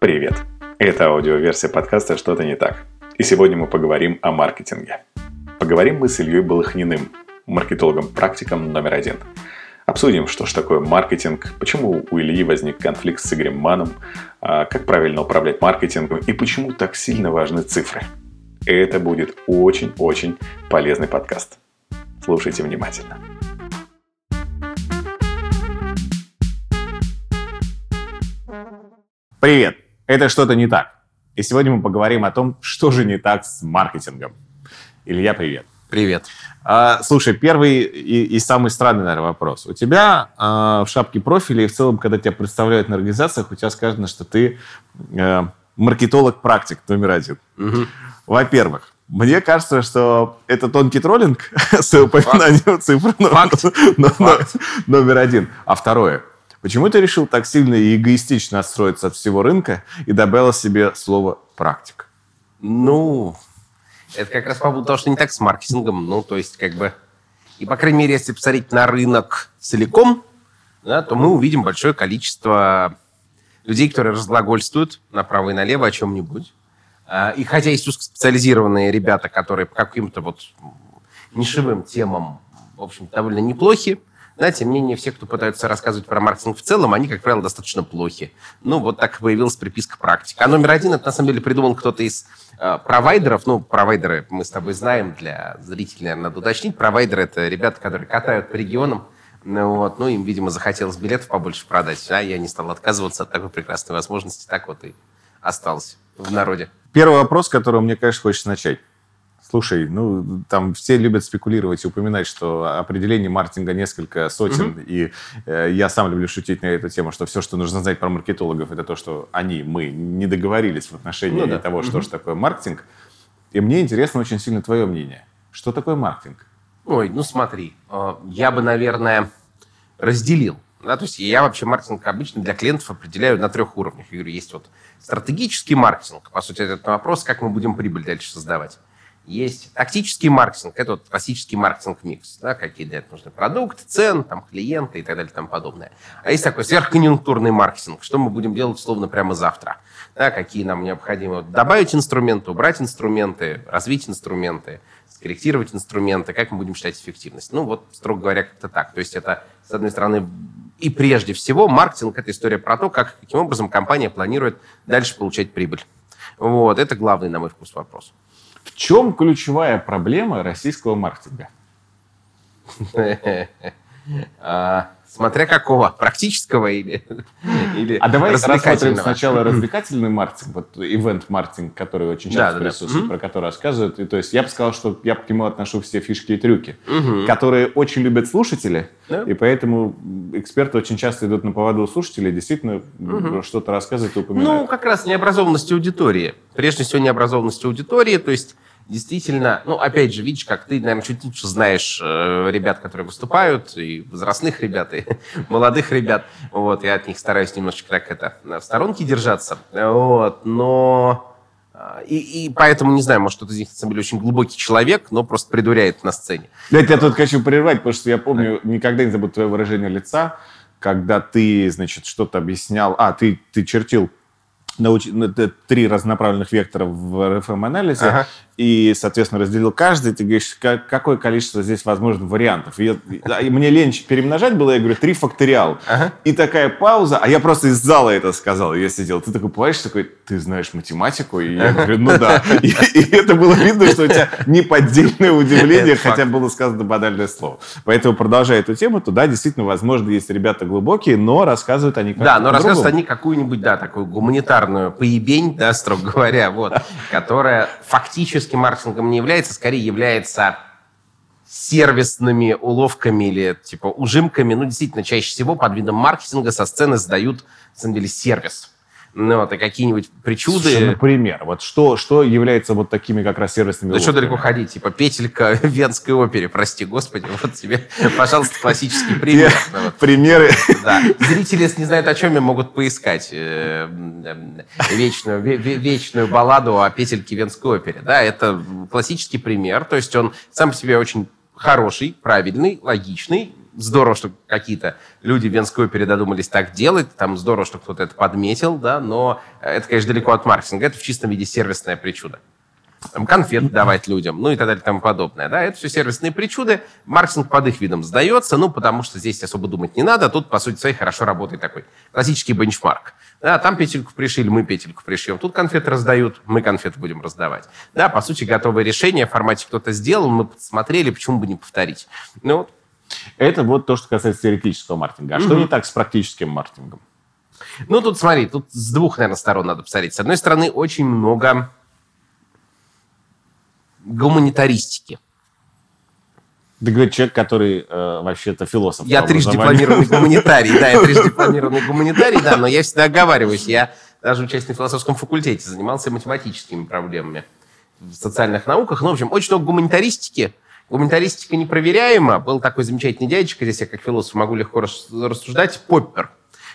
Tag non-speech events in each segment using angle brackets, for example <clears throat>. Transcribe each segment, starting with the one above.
Привет! Это аудиоверсия подкаста «Что-то не так». И сегодня мы поговорим о маркетинге. Поговорим мы с Ильей Балахниным, маркетологом-практиком номер один. Обсудим, что же такое маркетинг, почему у Ильи возник конфликт с Игорем Маном, а как правильно управлять маркетингом и почему так сильно важны цифры. Это будет очень-очень полезный подкаст. Слушайте внимательно. Привет! Это «Что-то не так». И сегодня мы поговорим о том, что же не так с маркетингом. Илья, привет. Привет. А, слушай, первый и, и самый странный, наверное, вопрос. У тебя а, в шапке профиля и в целом, когда тебя представляют на организациях, у тебя сказано, что ты а, маркетолог-практик номер один. Угу. Во-первых, мне кажется, что это тонкий троллинг <laughs> с упоминанием цифр номер один. А второе, Почему ты решил так сильно и эгоистично отстроиться от всего рынка и добавил себе слово «практик»? Ну, это как раз по поводу того, что не так с маркетингом. Ну, то есть, как бы... И, по крайней мере, если посмотреть на рынок целиком, да, то мы увидим большое количество людей, которые разглагольствуют направо и налево о чем-нибудь. А, и хотя есть узкоспециализированные ребята, которые по каким-то вот нишевым темам, в общем, довольно неплохи, да, тем не менее, все, кто пытаются рассказывать про маркетинг в целом, они, как правило, достаточно плохи. Ну, вот так появилась приписка практика. А номер один, это на самом деле придумал кто-то из э, провайдеров. Ну, провайдеры мы с тобой знаем, для зрителей, наверное, надо уточнить. Провайдеры — это ребята, которые катают по регионам, ну, вот, ну, им, видимо, захотелось билетов побольше продать, а я не стал отказываться от такой прекрасной возможности, так вот и остался в народе. Первый вопрос, который мне, конечно, хочется начать. Слушай, ну, там все любят спекулировать и упоминать, что определение маркетинга несколько сотен, угу. и э, я сам люблю шутить на эту тему, что все, что нужно знать про маркетологов, это то, что они, мы не договорились в отношении ну, да. того, что угу. же такое маркетинг. И мне интересно очень сильно твое мнение. Что такое маркетинг? Ой, ну смотри, э, я бы, наверное, разделил. Да, то есть я вообще маркетинг обычно для клиентов определяю на трех уровнях. Я говорю, есть вот стратегический маркетинг, по сути, это вопрос, как мы будем прибыль дальше создавать. Есть тактический маркетинг, это вот классический маркетинг-микс, да, какие для этого нужны продукты, цен, там, клиенты и так далее и тому подобное. А есть такой сверхконъюнктурный маркетинг, что мы будем делать, условно, прямо завтра. Да, какие нам необходимо добавить инструменты, убрать инструменты, развить инструменты, скорректировать инструменты, как мы будем считать эффективность. Ну, вот, строго говоря, как-то так. То есть это, с одной стороны, и прежде всего, маркетинг – это история про то, как, каким образом компания планирует дальше получать прибыль. Вот, это главный, на мой вкус, вопрос. В чем ключевая проблема российского маркетинга? <laughs> Смотря какого, практического или, <laughs> или А давай рассмотрим сначала развлекательный маркетинг, вот ивент-маркетинг, который очень часто да, присутствует, да, про который рассказывают. И, то есть я бы сказал, что я к нему отношу все фишки и трюки, угу. которые очень любят слушатели, да. и поэтому эксперты очень часто идут на поводу у слушателей, действительно угу. что-то рассказывают и упоминают. Ну, как раз необразованность аудитории. Прежде всего, необразованность аудитории, то есть действительно, ну, опять же, видишь, как ты, наверное, чуть лучше знаешь э, ребят, которые выступают, и возрастных ребят, и <laughs> молодых ребят, вот, я от них стараюсь немножечко так это в сторонке держаться, вот, но... Э, и, и поэтому, не знаю, может, кто-то из них, на самом деле, очень глубокий человек, но просто придуряет на сцене. Я тебя тут хочу прервать, потому что я помню, никогда не забуду твое выражение лица, когда ты, значит, что-то объяснял, а, ты, ты чертил науч... три разнонаправленных вектора в RFM-анализе, ага и, соответственно, разделил каждый, ты говоришь, как, какое количество здесь возможно вариантов. И, и мне лень перемножать было, я говорю, три факториал. Ага. И такая пауза, а я просто из зала это сказал, я сидел. Ты такой плачешь, такой, ты знаешь математику? И я говорю, ну да. <laughs> И, и это было видно, что у тебя неподдельное удивление, хотя было сказано банальное слово. Поэтому, продолжая эту тему, то да, действительно, возможно, есть ребята глубокие, но рассказывают они как Да, но рассказывают они какую-нибудь, да, такую гуманитарную поебень, да, строго говоря, вот, которая фактически маркетингом не является, скорее является сервисными уловками или типа ужимками. Ну, действительно, чаще всего под видом маркетинга со сцены сдают, на самом деле, сервис ну, вот, и какие-нибудь причуды. Слушай, например, вот что, что является вот такими как раз сервисными Да что далеко ходить, типа петелька <laughs> в Венской опере, прости господи, вот тебе, <laughs> пожалуйста, классический пример. Примеры. Да. Зрители, если не знают о чем, могут поискать э, вечную, вечную балладу о петельке Венской опере. Да, это классический пример, то есть он сам по себе очень хороший, правильный, логичный, здорово, что какие-то люди в Венской опере додумались так делать, там здорово, что кто-то это подметил, да, но это, конечно, далеко от маркетинга, это в чистом виде сервисное причуда там, конфет давать людям, ну и так далее и тому подобное. Да? Это все сервисные причуды. Маркетинг под их видом сдается, ну, потому что здесь особо думать не надо. Тут, по сути своей, хорошо работает такой классический бенчмарк. Да, там петельку пришили, мы петельку пришьем. Тут конфеты раздают, мы конфеты будем раздавать. Да, по сути, готовое решение в формате кто-то сделал, мы посмотрели, почему бы не повторить. Ну, вот. Это вот то, что касается теоретического маркетинга. А mm-hmm. что не так с практическим маркетингом? Ну, тут смотри, тут с двух, наверное, сторон надо посмотреть. С одной стороны, очень много гуманитаристики. Ты говоришь, человек, который э, вообще-то философ. Я трижды дипломированный <laughs> гуманитарий, да, я трижды дипломированный гуманитарий, да, но я всегда оговариваюсь. Я даже учась на философском факультете занимался математическими проблемами в социальных науках. Ну, в общем, очень много гуманитаристики. Гуманитаристика непроверяема. Был такой замечательный дядечка, здесь я как философ могу легко рассуждать, Поппер.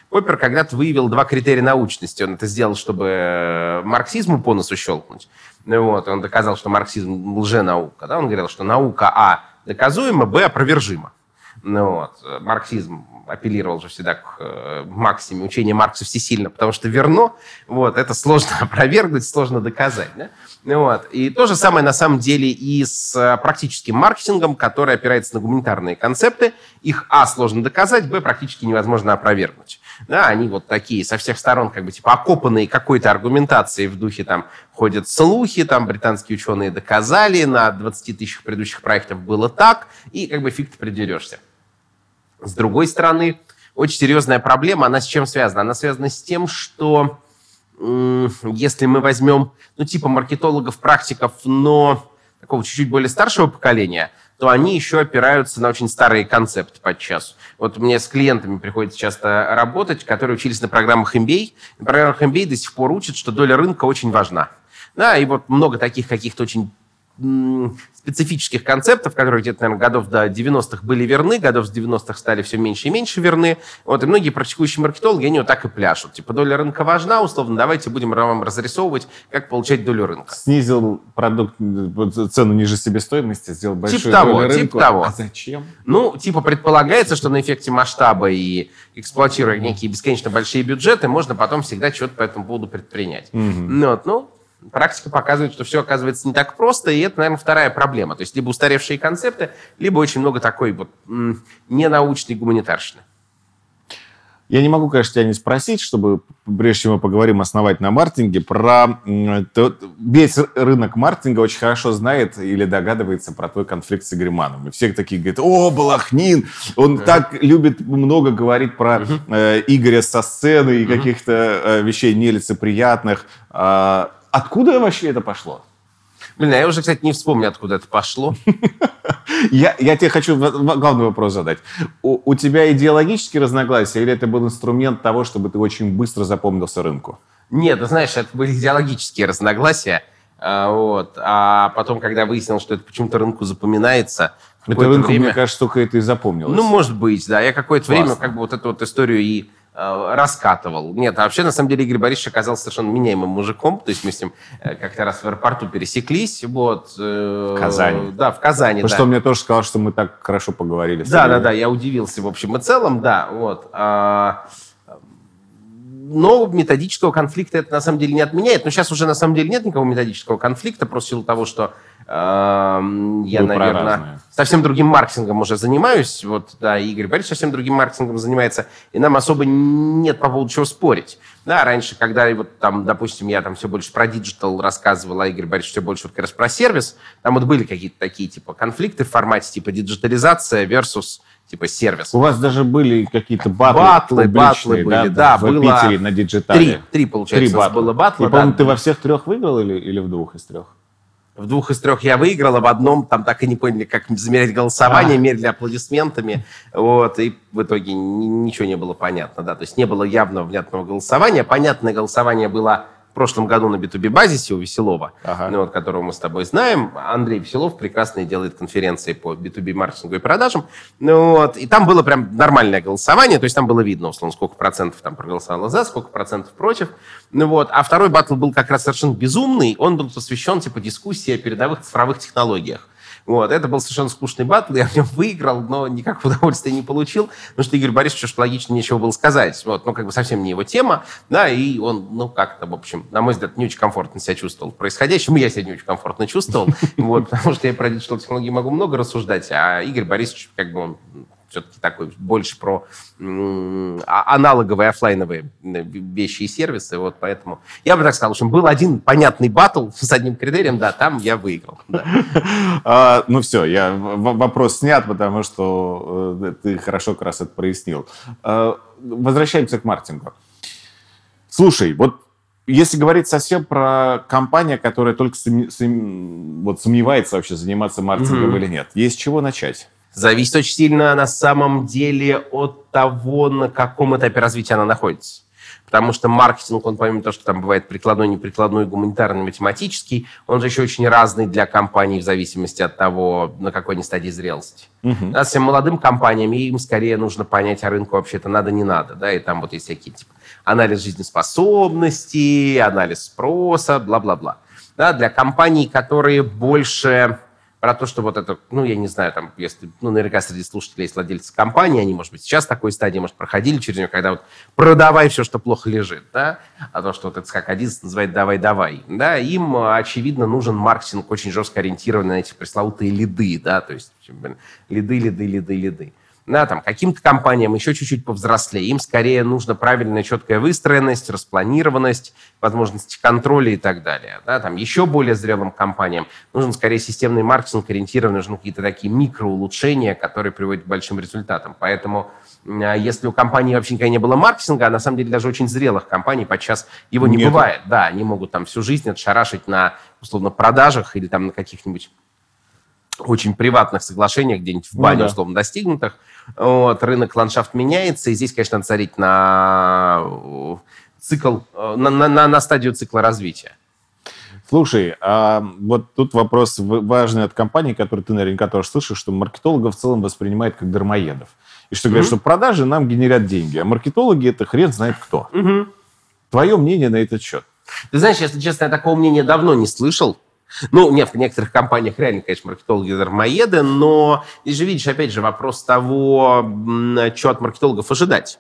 Поппер когда-то выявил два критерия научности. Он это сделал, чтобы э, марксизму по носу щелкнуть. Вот, он доказал, что марксизм лженаука. Да? Он говорил, что наука А доказуема, Б опровержима. Ну, вот. Марксизм апеллировал же всегда к э, максиме учения Маркса всесильно, потому что верно, вот, это сложно <laughs> опровергнуть, сложно доказать. Да? Вот. И то же самое на самом деле и с э, практическим маркетингом, который опирается на гуманитарные концепты. Их, а, сложно доказать, б, практически невозможно опровергнуть. Да, они вот такие со всех сторон как бы типа окопанные какой-то аргументацией в духе там ходят слухи, там британские ученые доказали, на 20 тысячах предыдущих проектов было так, и как бы фиг ты придерешься. С другой стороны, очень серьезная проблема, она с чем связана? Она связана с тем, что если мы возьмем, ну, типа маркетологов, практиков, но такого чуть-чуть более старшего поколения – то они еще опираются на очень старые концепты подчас. Вот мне с клиентами приходится часто работать, которые учились на программах MBA. На программах MBA до сих пор учат, что доля рынка очень важна. Да, и вот много таких каких-то очень специфических концептов, которые где-то, наверное, годов до 90-х были верны, годов с 90-х стали все меньше и меньше верны. Вот, и многие практикующие маркетологи, они вот так и пляшут. Типа, доля рынка важна, условно, давайте будем вам разрисовывать, как получать долю рынка. Снизил продукт, цену ниже себестоимости, сделал большую долю того, рынка. Типа того. А зачем? Ну, типа, предполагается, что на эффекте масштаба и эксплуатируя некие бесконечно большие бюджеты, можно потом всегда что-то по этому поводу предпринять. Угу. Ну, вот, ну, практика показывает, что все оказывается не так просто, и это, наверное, вторая проблема. То есть либо устаревшие концепты, либо очень много такой вот ненаучной гуманитарщины. Я не могу, конечно, тебя не спросить, чтобы, прежде чем мы поговорим основательно о маркетинге, про... То, весь рынок маркетинга очень хорошо знает или догадывается про твой конфликт с Игорем И все такие говорят, о, Балахнин, он uh-huh. так любит много говорить про uh-huh. э, Игоря со сцены и uh-huh. каких-то э, вещей нелицеприятных. Э, Откуда вообще это пошло? Блин, а я уже, кстати, не вспомню, откуда это пошло. <laughs> я, я тебе хочу главный вопрос задать. У, у тебя идеологические разногласия или это был инструмент того, чтобы ты очень быстро запомнился рынку? Нет, ты знаешь, это были идеологические разногласия. А, вот. А потом, когда выяснил, что это почему-то рынку запоминается, это рынку, время... мне кажется, только это и запомнилось. Ну, может быть, да. Я какое-то время как бы вот эту вот историю и раскатывал. Нет, а вообще, на самом деле, Игорь Борисович оказался совершенно меняемым мужиком. То есть мы с ним э, как-то раз в аэропорту пересеклись. Вот, э, в Казани. Да, в Казани, Потому да. что он мне тоже сказал, что мы так хорошо поговорили. Да, да, да, я удивился в общем и целом, да. Вот. А, но методического конфликта это на самом деле не отменяет. Но сейчас уже на самом деле нет никакого методического конфликта, просто в силу того, что я, Вы наверное, совсем другим маркетингом уже занимаюсь. Вот, да, Игорь Борисович совсем другим маркетингом занимается, и нам особо нет по поводу чего спорить. Да, раньше, когда вот там, допустим, я там все больше про диджитал рассказывал, а Игорь Борисович все больше вот как раз про сервис, там вот были какие-то такие типа конфликты в формате типа диджитализация versus типа сервис. У вас даже были какие-то батлы Батлы, батлы были, да, да в было... Питере на диджитале. Три, три получается, три батла. было батла. И, да, ты во всех трех выиграл или, или в двух из трех? В двух из трех я выиграл, а в одном там так и не поняли, как замерять голосование, а. мерили аплодисментами. Вот, и в итоге ничего не было понятно, да. То есть не было явного внятного голосования. Понятное голосование было прошлом году на B2B базисе у Веселова, ага. ну, вот, которого мы с тобой знаем. Андрей Веселов прекрасно делает конференции по B2B маркетингу и продажам. Ну, вот, и там было прям нормальное голосование, то есть там было видно, условно, сколько процентов там проголосовало за, сколько процентов против. Ну, вот. А второй батл был как раз совершенно безумный. Он был посвящен типа дискуссии о передовых цифровых технологиях. Вот, это был совершенно скучный батл, я в нем выиграл, но никакого удовольствия не получил, потому что Игорь Борисович уж логично нечего было сказать. Вот, ну, как бы совсем не его тема, да, и он, ну, как-то, в общем, на мой взгляд, не очень комфортно себя чувствовал происходящим, я себя не очень комфортно чувствовал, вот, потому что я про диджитал технологии могу много рассуждать, а Игорь Борисович, как бы он все-таки такой больше про а, аналоговые офлайновые вещи и сервисы, вот поэтому я бы так сказал, что был один понятный батл с одним критерием, да, там я выиграл. <laughs> А, ну все, я вопрос снят, потому что э, ты хорошо как раз это прояснил. А, возвращаемся к маркетингу. Слушай, вот если говорить совсем про компанию, которая только сум, сум, вот сомневается вообще заниматься маркетингом mm-hmm. или нет, есть чего начать? Зависит очень сильно на самом деле от того, на каком этапе развития она находится. Потому что маркетинг, он помимо того, что там бывает прикладной, неприкладной, гуманитарный, математический, он же еще очень разный для компаний в зависимости от того, на какой они стадии зрелости. Угу. Да, всем молодым компаниям им скорее нужно понять, а рынку вообще-то надо, не надо. Да, и там вот есть всякие типа анализ жизнеспособности, анализ спроса, бла-бла-бла. Да, для компаний, которые больше про то, что вот это, ну, я не знаю, там, если, ну, наверняка среди слушателей есть владельцы компании, они, может быть, сейчас такой стадии, может, проходили через нее, когда вот продавай все, что плохо лежит, да, а то, что вот это как один называет давай-давай, да, им, очевидно, нужен маркетинг очень жестко ориентированный на эти пресловутые лиды, да, то есть лиды, лиды, лиды, лиды да, там, каким-то компаниям еще чуть-чуть повзрослее, им скорее нужна правильная четкая выстроенность, распланированность, возможности контроля и так далее. Да, там, еще более зрелым компаниям нужен скорее системный маркетинг, ориентированный, нужны какие-то такие микроулучшения, которые приводят к большим результатам. Поэтому а, если у компании вообще никогда не было маркетинга, а на самом деле даже очень зрелых компаний подчас его не Нет. бывает. Да, они могут там всю жизнь отшарашить на, условно, продажах или там на каких-нибудь очень приватных соглашениях, где-нибудь в бане, ну, да. условно, достигнутых. Вот, рынок, ландшафт меняется, и здесь, конечно, надо царить на э, цикл, э, на, на, на стадию цикла развития. Слушай, а вот тут вопрос важный от компании, который ты наверняка тоже слышишь, что маркетологов в целом воспринимают как дармоедов. И что говорят, mm-hmm. что продажи нам генерят деньги, а маркетологи это хрен знает кто. Mm-hmm. Твое мнение на этот счет? Ты знаешь, если честно, я такого мнения давно не слышал. Ну, нет, в некоторых компаниях реально, конечно, маркетологи дармоеды, но здесь же, видишь, опять же, вопрос того, что от маркетологов ожидать.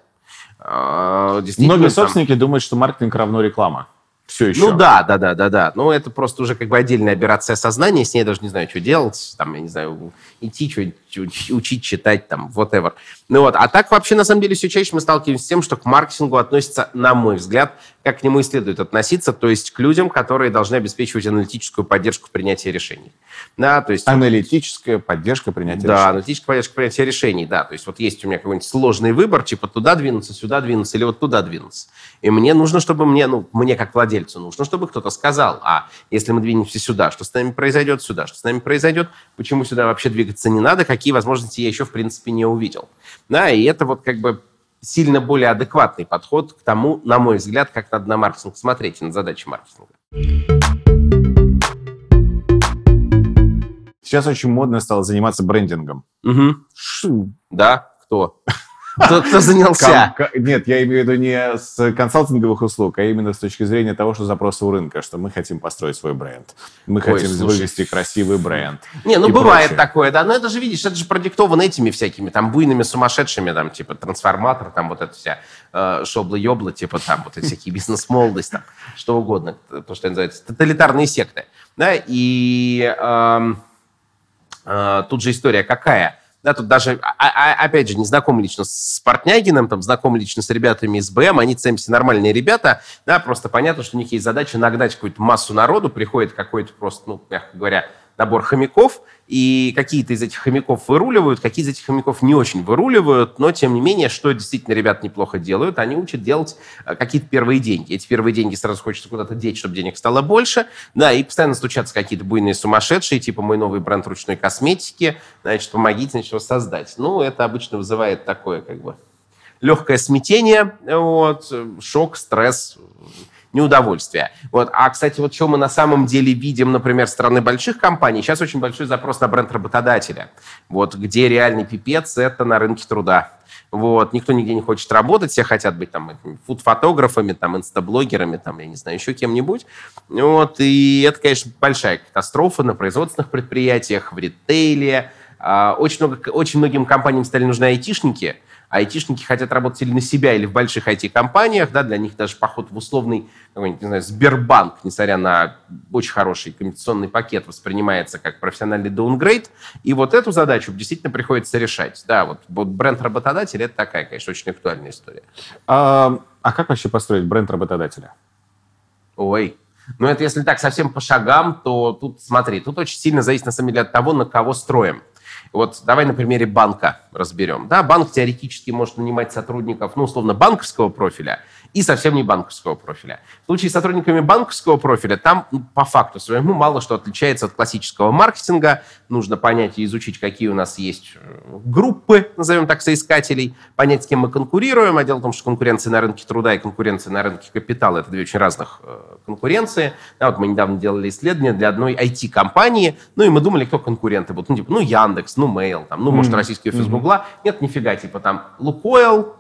А, Многие собственники там... думают, что маркетинг равно реклама. Все еще. Ну да, да, да, да, да. Но это просто уже как бы отдельная операция сознания, с ней я даже не знаю, что делать. Там, я не знаю, идти, что учить, читать, там, whatever. Ну вот. А так вообще, на самом деле, все чаще мы сталкиваемся с тем, что к маркетингу относится, на мой взгляд, как к нему и следует относиться, то есть к людям, которые должны обеспечивать аналитическую поддержку в принятии решений. Да, то есть... Аналитическая поддержка принятия да, решений. Да, аналитическая поддержка принятия решений, да. То есть вот есть у меня какой-нибудь сложный выбор, типа туда двинуться, сюда двинуться или вот туда двинуться. И мне нужно, чтобы мне, ну, мне как владельцу нужно, чтобы кто-то сказал, а если мы двинемся сюда, что с нами произойдет сюда, что с нами произойдет, почему сюда вообще двигаться не надо, какие возможности я еще, в принципе, не увидел. Да, и это вот как бы сильно более адекватный подход к тому, на мой взгляд, как надо на маркетинг смотреть и на задачи маркетинга. Сейчас очень модно стало заниматься брендингом. Угу. Шу. Да, кто? Кто, кто занялся? Нет, я имею в виду не с консалтинговых услуг, а именно с точки зрения того, что запросы у рынка, что мы хотим построить свой бренд. Мы Ой, хотим слушай. вывести красивый бренд. Не, ну бывает прочее. такое, да, но это же, видишь, это же продиктовано этими всякими там буйными сумасшедшими, там, типа, трансформатор, там, вот эта вся э, шобла-ёбла, типа, там, вот эти всякие <laughs> бизнес-молодость, там, что угодно, то, что называется, тоталитарные секты, да, и э, э, тут же история какая – да, тут даже, а, а, опять же, не знаком лично с Портнягиным, там, знаком лично с ребятами из БМ, они все нормальные ребята, да, просто понятно, что у них есть задача нагнать какую-то массу народу, приходит какой-то просто, ну, мягко говоря, набор хомяков, и какие-то из этих хомяков выруливают, какие из этих хомяков не очень выруливают, но, тем не менее, что действительно ребят неплохо делают, они учат делать э, какие-то первые деньги. Эти первые деньги сразу хочется куда-то деть, чтобы денег стало больше, да, и постоянно стучатся какие-то буйные сумасшедшие, типа мой новый бренд ручной косметики, значит, помогите, значит, его создать. Ну, это обычно вызывает такое, как бы, легкое смятение, вот, шок, стресс, неудовольствие. Вот. А, кстати, вот что мы на самом деле видим, например, стороны больших компаний, сейчас очень большой запрос на бренд работодателя. Вот где реальный пипец – это на рынке труда. Вот, никто нигде не хочет работать, все хотят быть там фуд-фотографами, там, инстаблогерами, там, я не знаю, еще кем-нибудь. Вот, и это, конечно, большая катастрофа на производственных предприятиях, в ритейле. А, очень, много, очень многим компаниям стали нужны айтишники, айтишники хотят работать или на себя, или в больших IT-компаниях, да, для них даже поход в условный, не знаю, Сбербанк, несмотря на очень хороший коммуникационный пакет, воспринимается как профессиональный даунгрейд, и вот эту задачу действительно приходится решать. Да, вот, вот бренд работодателя — это такая, конечно, очень актуальная история. А, а как вообще построить бренд работодателя? Ой, ну это если так совсем по шагам, то тут, смотри, тут очень сильно зависит, на самом деле, от того, на кого строим. Вот давай на примере банка разберем. Да, банк теоретически может нанимать сотрудников, ну, условно, банковского профиля и совсем не банковского профиля. В случае с сотрудниками банковского профиля там ну, по факту своему мало что отличается от классического маркетинга. Нужно понять и изучить, какие у нас есть э, группы, назовем так, соискателей, понять, с кем мы конкурируем. А дело в том, что конкуренция на рынке труда и конкуренция на рынке капитала – это две очень разных э, конкуренции. Да, вот мы недавно делали исследование для одной IT-компании, ну и мы думали, кто конкуренты будут. Ну, типа, ну, Яндекс, ну, Mail, там, ну, может, российский офис Гугла. Нет, нифига, типа там Лукойл,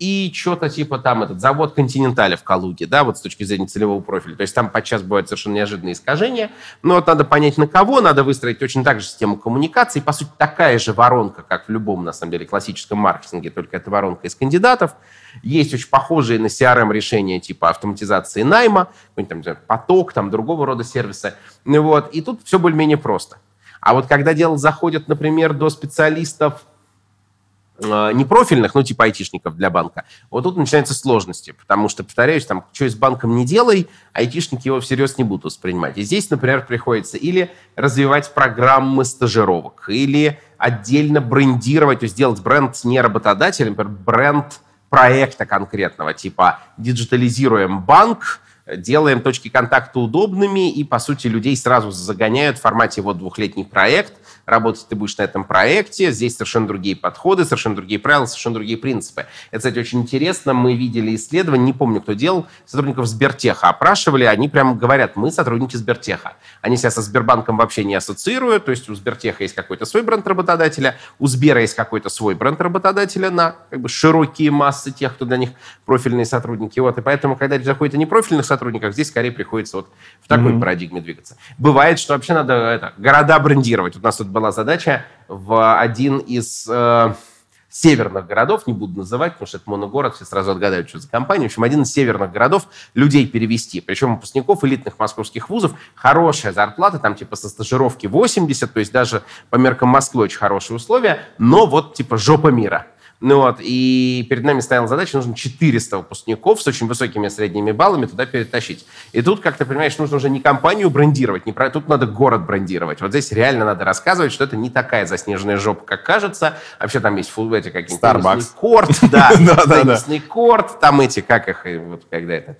и что-то типа там этот завод Континенталя в Калуге, да, вот с точки зрения целевого профиля. То есть там подчас бывают совершенно неожиданные искажения. Но вот надо понять, на кого, надо выстроить очень так же систему коммуникации. По сути, такая же воронка, как в любом, на самом деле, классическом маркетинге, только это воронка из кандидатов. Есть очень похожие на CRM решения типа автоматизации найма, там, поток, там, другого рода сервисы. Вот. И тут все более-менее просто. А вот когда дело заходит, например, до специалистов непрофильных, ну, типа айтишников для банка, вот тут начинаются сложности, потому что, повторяюсь, там, что с банком не делай, айтишники его всерьез не будут воспринимать. И здесь, например, приходится или развивать программы стажировок, или отдельно брендировать, то есть сделать бренд не работодателя, например, бренд проекта конкретного, типа диджитализируем банк, делаем точки контакта удобными и, по сути, людей сразу загоняют в формате вот двухлетний проект – работать ты будешь на этом проекте, здесь совершенно другие подходы, совершенно другие правила, совершенно другие принципы. Это, кстати, очень интересно. Мы видели исследование, не помню, кто делал, сотрудников Сбертеха опрашивали, они прям говорят, мы сотрудники Сбертеха. Они себя со Сбербанком вообще не ассоциируют, то есть у Сбертеха есть какой-то свой бренд работодателя, у Сбера есть какой-то свой бренд работодателя на как бы, широкие массы тех, кто для них профильные сотрудники. Вот, и поэтому, когда речь заходит о непрофильных здесь скорее приходится вот в такой mm-hmm. парадигме двигаться. Бывает, что вообще надо это, города брендировать. У нас тут была задача в один из э, северных городов, не буду называть, потому что это моногород, все сразу отгадают, что за компания. В общем, один из северных городов людей перевести. Причем выпускников элитных московских вузов хорошая зарплата, там типа со стажировки 80, то есть даже по меркам Москвы очень хорошие условия, но вот типа жопа мира. Ну вот, и перед нами стояла задача, нужно 400 выпускников с очень высокими средними баллами туда перетащить. И тут, как ты понимаешь, нужно уже не компанию брендировать, не про... тут надо город брендировать. Вот здесь реально надо рассказывать, что это не такая заснеженная жопа, как кажется. Вообще там есть фул, эти какие-нибудь... Starbucks. Корт, <laughs> да, теннисный корт, там эти, как их, вот когда это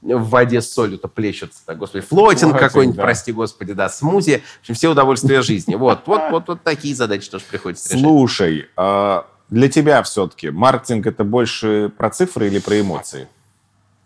в воде с солью-то плещутся, да, господи, флотинг какой-нибудь, да. прости господи, да, смузи, в общем, все удовольствия жизни. Вот, вот, вот, вот такие задачи тоже приходится решать. Слушай, а для тебя все-таки маркетинг это больше про цифры или про эмоции?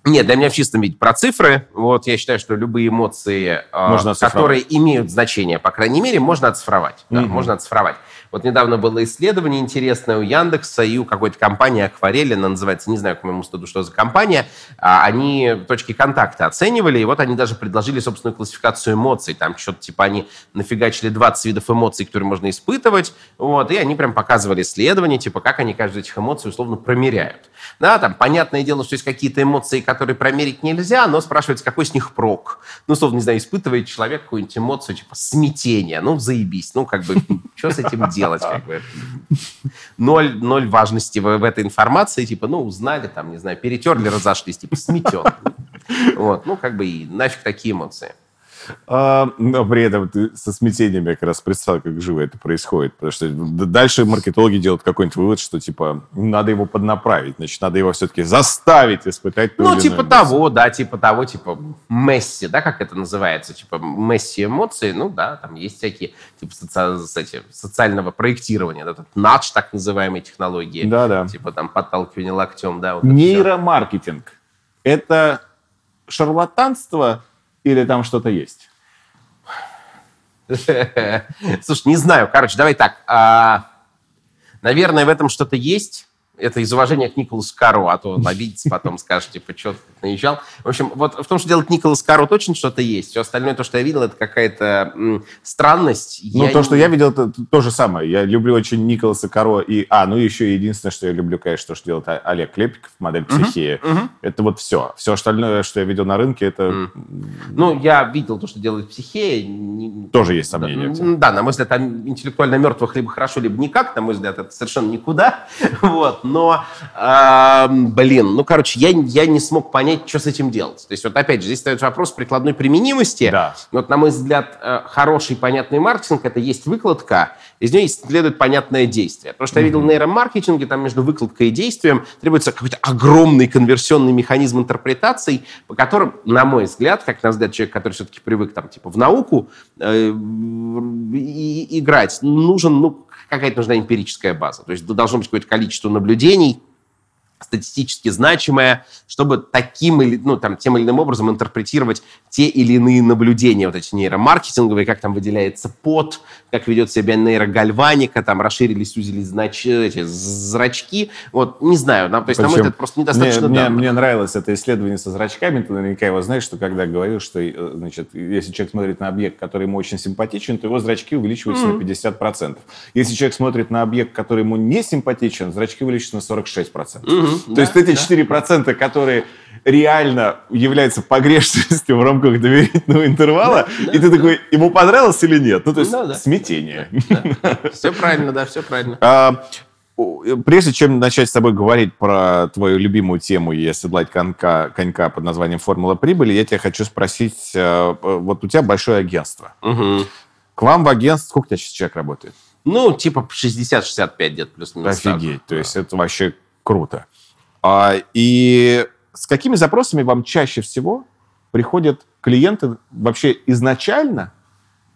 Нет, для меня в чистом виде про цифры. Вот я считаю, что любые эмоции, а, можно которые имеют значение, по крайней мере, можно оцифровать. Да, можно оцифровать. Вот недавно было исследование интересное у Яндекса и у какой-то компании Акварель, она называется, не знаю, к моему стыду, что за компания. А, они точки контакта оценивали, и вот они даже предложили собственную классификацию эмоций. Там что-то типа они нафигачили 20 видов эмоций, которые можно испытывать. Вот, и они прям показывали исследования, типа как они каждую этих эмоций условно промеряют. Да, там понятное дело, что есть какие-то эмоции, которые промерить нельзя, но спрашивается, какой с них прок. Ну, условно, не знаю, испытывает человек какую-нибудь эмоцию, типа смятение. Ну, заебись. Ну, как бы, что с этим делать? Делать, как бы. <laughs> Ноль, ноль важности в, в этой информации, типа, ну, узнали, там, не знаю, перетерли, разошлись, типа, сметен. <laughs> Вот, ну, как бы и нафиг такие эмоции. А, но при этом ты со смятением я как раз представил, как живо это происходит. Потому что дальше маркетологи делают какой-нибудь вывод, что типа надо его поднаправить, значит, надо его все-таки заставить испытать Ну, типа того, да, типа того, типа Месси, да, как это называется, типа Месси эмоции, ну да, там есть всякие типа соци... эти, социального проектирования, да, надж, так называемые технологии. Да, да. Типа там подталкивание локтем, да. Вот Нейромаркетинг. Это шарлатанство или там что-то есть? <laughs> Слушай, не знаю. Короче, давай так. А, наверное, в этом что-то есть. Это из уважения к Николасу Кару, а то он обидится, потом скажет, типа, что ты наезжал. В общем, вот в том, что делает Николас Кару, точно что-то есть. Все остальное, то, что я видел, это какая-то странность. Ну, Я то, не- что я видел, это то же самое. Я люблю очень Николаса Каро и... А, ну еще единственное, что я люблю, конечно, то, что делает О- Олег Клепиков, модель «Психея». Это вот все. Все остальное, что я видел на рынке, это Ну, я видел то, что делает психея. не- тоже есть сомнения. Да, да, на мой взгляд, там интеллектуально мертвых либо хорошо, либо никак. На мой взгляд, это совершенно никуда. <laughs> Вот. Но, эм, блин, ну, короче, я, я не смог понять, что с этим делать. То есть, вот опять же, здесь стоит вопрос прикладной применимости. Да. Вот, на мой взгляд, э, хороший понятный маркетинг – это есть выкладка, из нее следует понятное действие. То, что я видел в нейромаркетинге, там между выкладкой и действием требуется какой-то огромный конверсионный механизм интерпретаций, по которым, на мой взгляд, как на взгляд человека, который все-таки привык там, типа, в науку э, и- играть, нужен, ну, какая-то нужна эмпирическая база. То есть должно быть какое-то количество наблюдений, статистически значимое, чтобы таким или, ну, там, тем или иным образом интерпретировать те или иные наблюдения, вот эти нейромаркетинговые, как там выделяется пот, как ведет себя нейрогальваника, там расширились, сузились знач... эти зрачки. Вот, не знаю, нам, то есть, Причем взгляд, просто недостаточно мне, мне, данных. мне нравилось это исследование со зрачками. Ты наверняка его знаешь, что когда говорил, что э, значит, если человек смотрит на объект, который ему очень симпатичен, то его зрачки увеличиваются на 50%. Если человек смотрит на объект, который ему не симпатичен, зрачки увеличиваются на 46%. Мгм, То да, есть эти да. 4%, которые реально являются погрешностью в рамках доверительного интервала, и ты такой, ему понравилось или нет? Ну, то есть да. смятение. Все правильно, да, все правильно. А, Прежде чем начать с тобой говорить про твою любимую тему и оседлать конька, конька под названием «Формула прибыли», я тебя хочу спросить, э, э, вот у тебя большое агентство. Мгм. К вам в агентство, сколько у тебя сейчас человек работает? Ну, типа 60-65 где-то плюс-минус. так. Офигеть, то есть это вообще круто. А, и с какими запросами вам чаще всего приходят клиенты вообще изначально,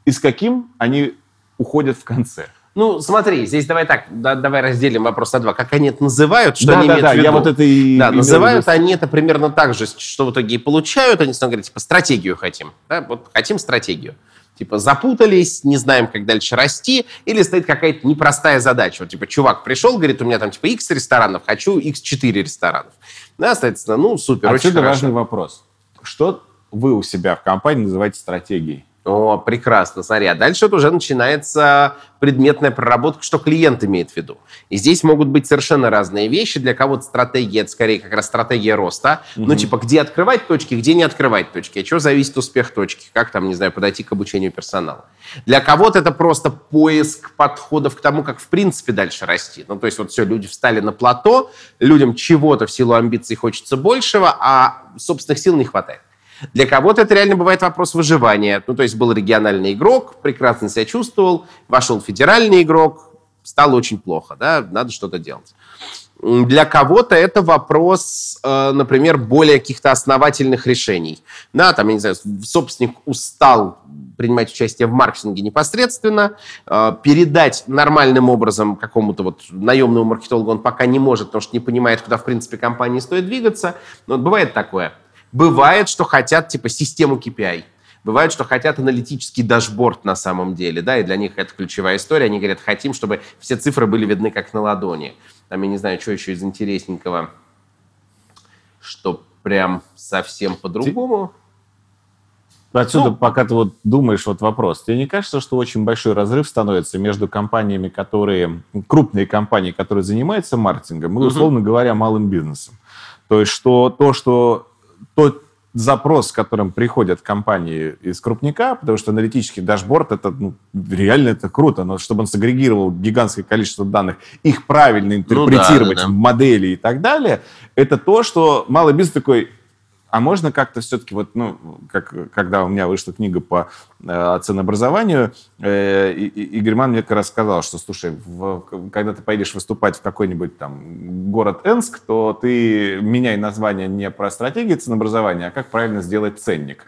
и с каким они уходят в конце? Ну, смотри, здесь давай так, да- давай разделим вопрос на два. Как они это называют, что да, они да, имеют да, в виду? я вот это и Да, называют они это примерно так же, что в итоге и получают. Они снова говорят, типа, стратегию хотим. Да, вот хотим стратегию. Типа, запутались, не знаем, как дальше расти, или стоит какая-то непростая задача. Вот, типа, чувак пришел, говорит, у меня там, типа, X ресторанов, хочу X4 ресторанов. Да, соответственно, ну, супер, очень Отсюда хорошо. важный вопрос. Что вы у себя в компании называете стратегией? О, прекрасно, смотри. А дальше вот уже начинается предметная проработка, что клиент имеет в виду. И здесь могут быть совершенно разные вещи. Для кого-то стратегия, это скорее как раз стратегия роста. Ну, типа, где открывать точки, где не открывать точки. От чего зависит успех точки? Как там, не знаю, подойти к обучению персонала. Для кого-то это просто поиск подходов к тому, как в принципе дальше расти. Ну, то есть вот все, люди встали на плато, людям чего-то в силу амбиций хочется большего, а собственных сил не хватает. Для кого-то это реально бывает вопрос выживания. Ну, то есть был региональный игрок, прекрасно себя чувствовал, вошел федеральный игрок, стало очень плохо, да, надо что-то делать. Для кого-то это вопрос, э, например, более каких-то основательных решений. Да, там, я не знаю, собственник устал принимать участие в маркетинге непосредственно, э, передать нормальным образом какому-то вот наемному маркетологу он пока не может, потому что не понимает, куда, в принципе, компании стоит двигаться. Но вот бывает такое. Бывает, что хотят, типа, систему KPI. Бывает, что хотят аналитический дашборд на самом деле, да, и для них это ключевая история. Они говорят, хотим, чтобы все цифры были видны как на ладони. Там, я не знаю, что еще из интересненького, что прям совсем по-другому. Отсюда, Ну- пока ты вот думаешь, вот вопрос. Тебе не кажется, что очень большой разрыв становится между компаниями, которые... Крупные компании, которые занимаются маркетингом, и, условно говоря, малым бизнесом? То есть, что то, что... Тот запрос, с которым приходят компании из крупника, потому что аналитический дашборд, это ну, реально это круто, но чтобы он сагрегировал гигантское количество данных, их правильно интерпретировать да, да. в модели и так далее, это то, что малый бизнес такой, а можно как-то все-таки, вот, ну, как, когда у меня вышла книга по э, ценообразованию, э, и- и- Игорь Ман мне как раз сказал, что, слушай, в- когда ты поедешь выступать в какой-нибудь там город Энск, то ты меняй название не про стратегию ценообразования, а как правильно сделать ценник.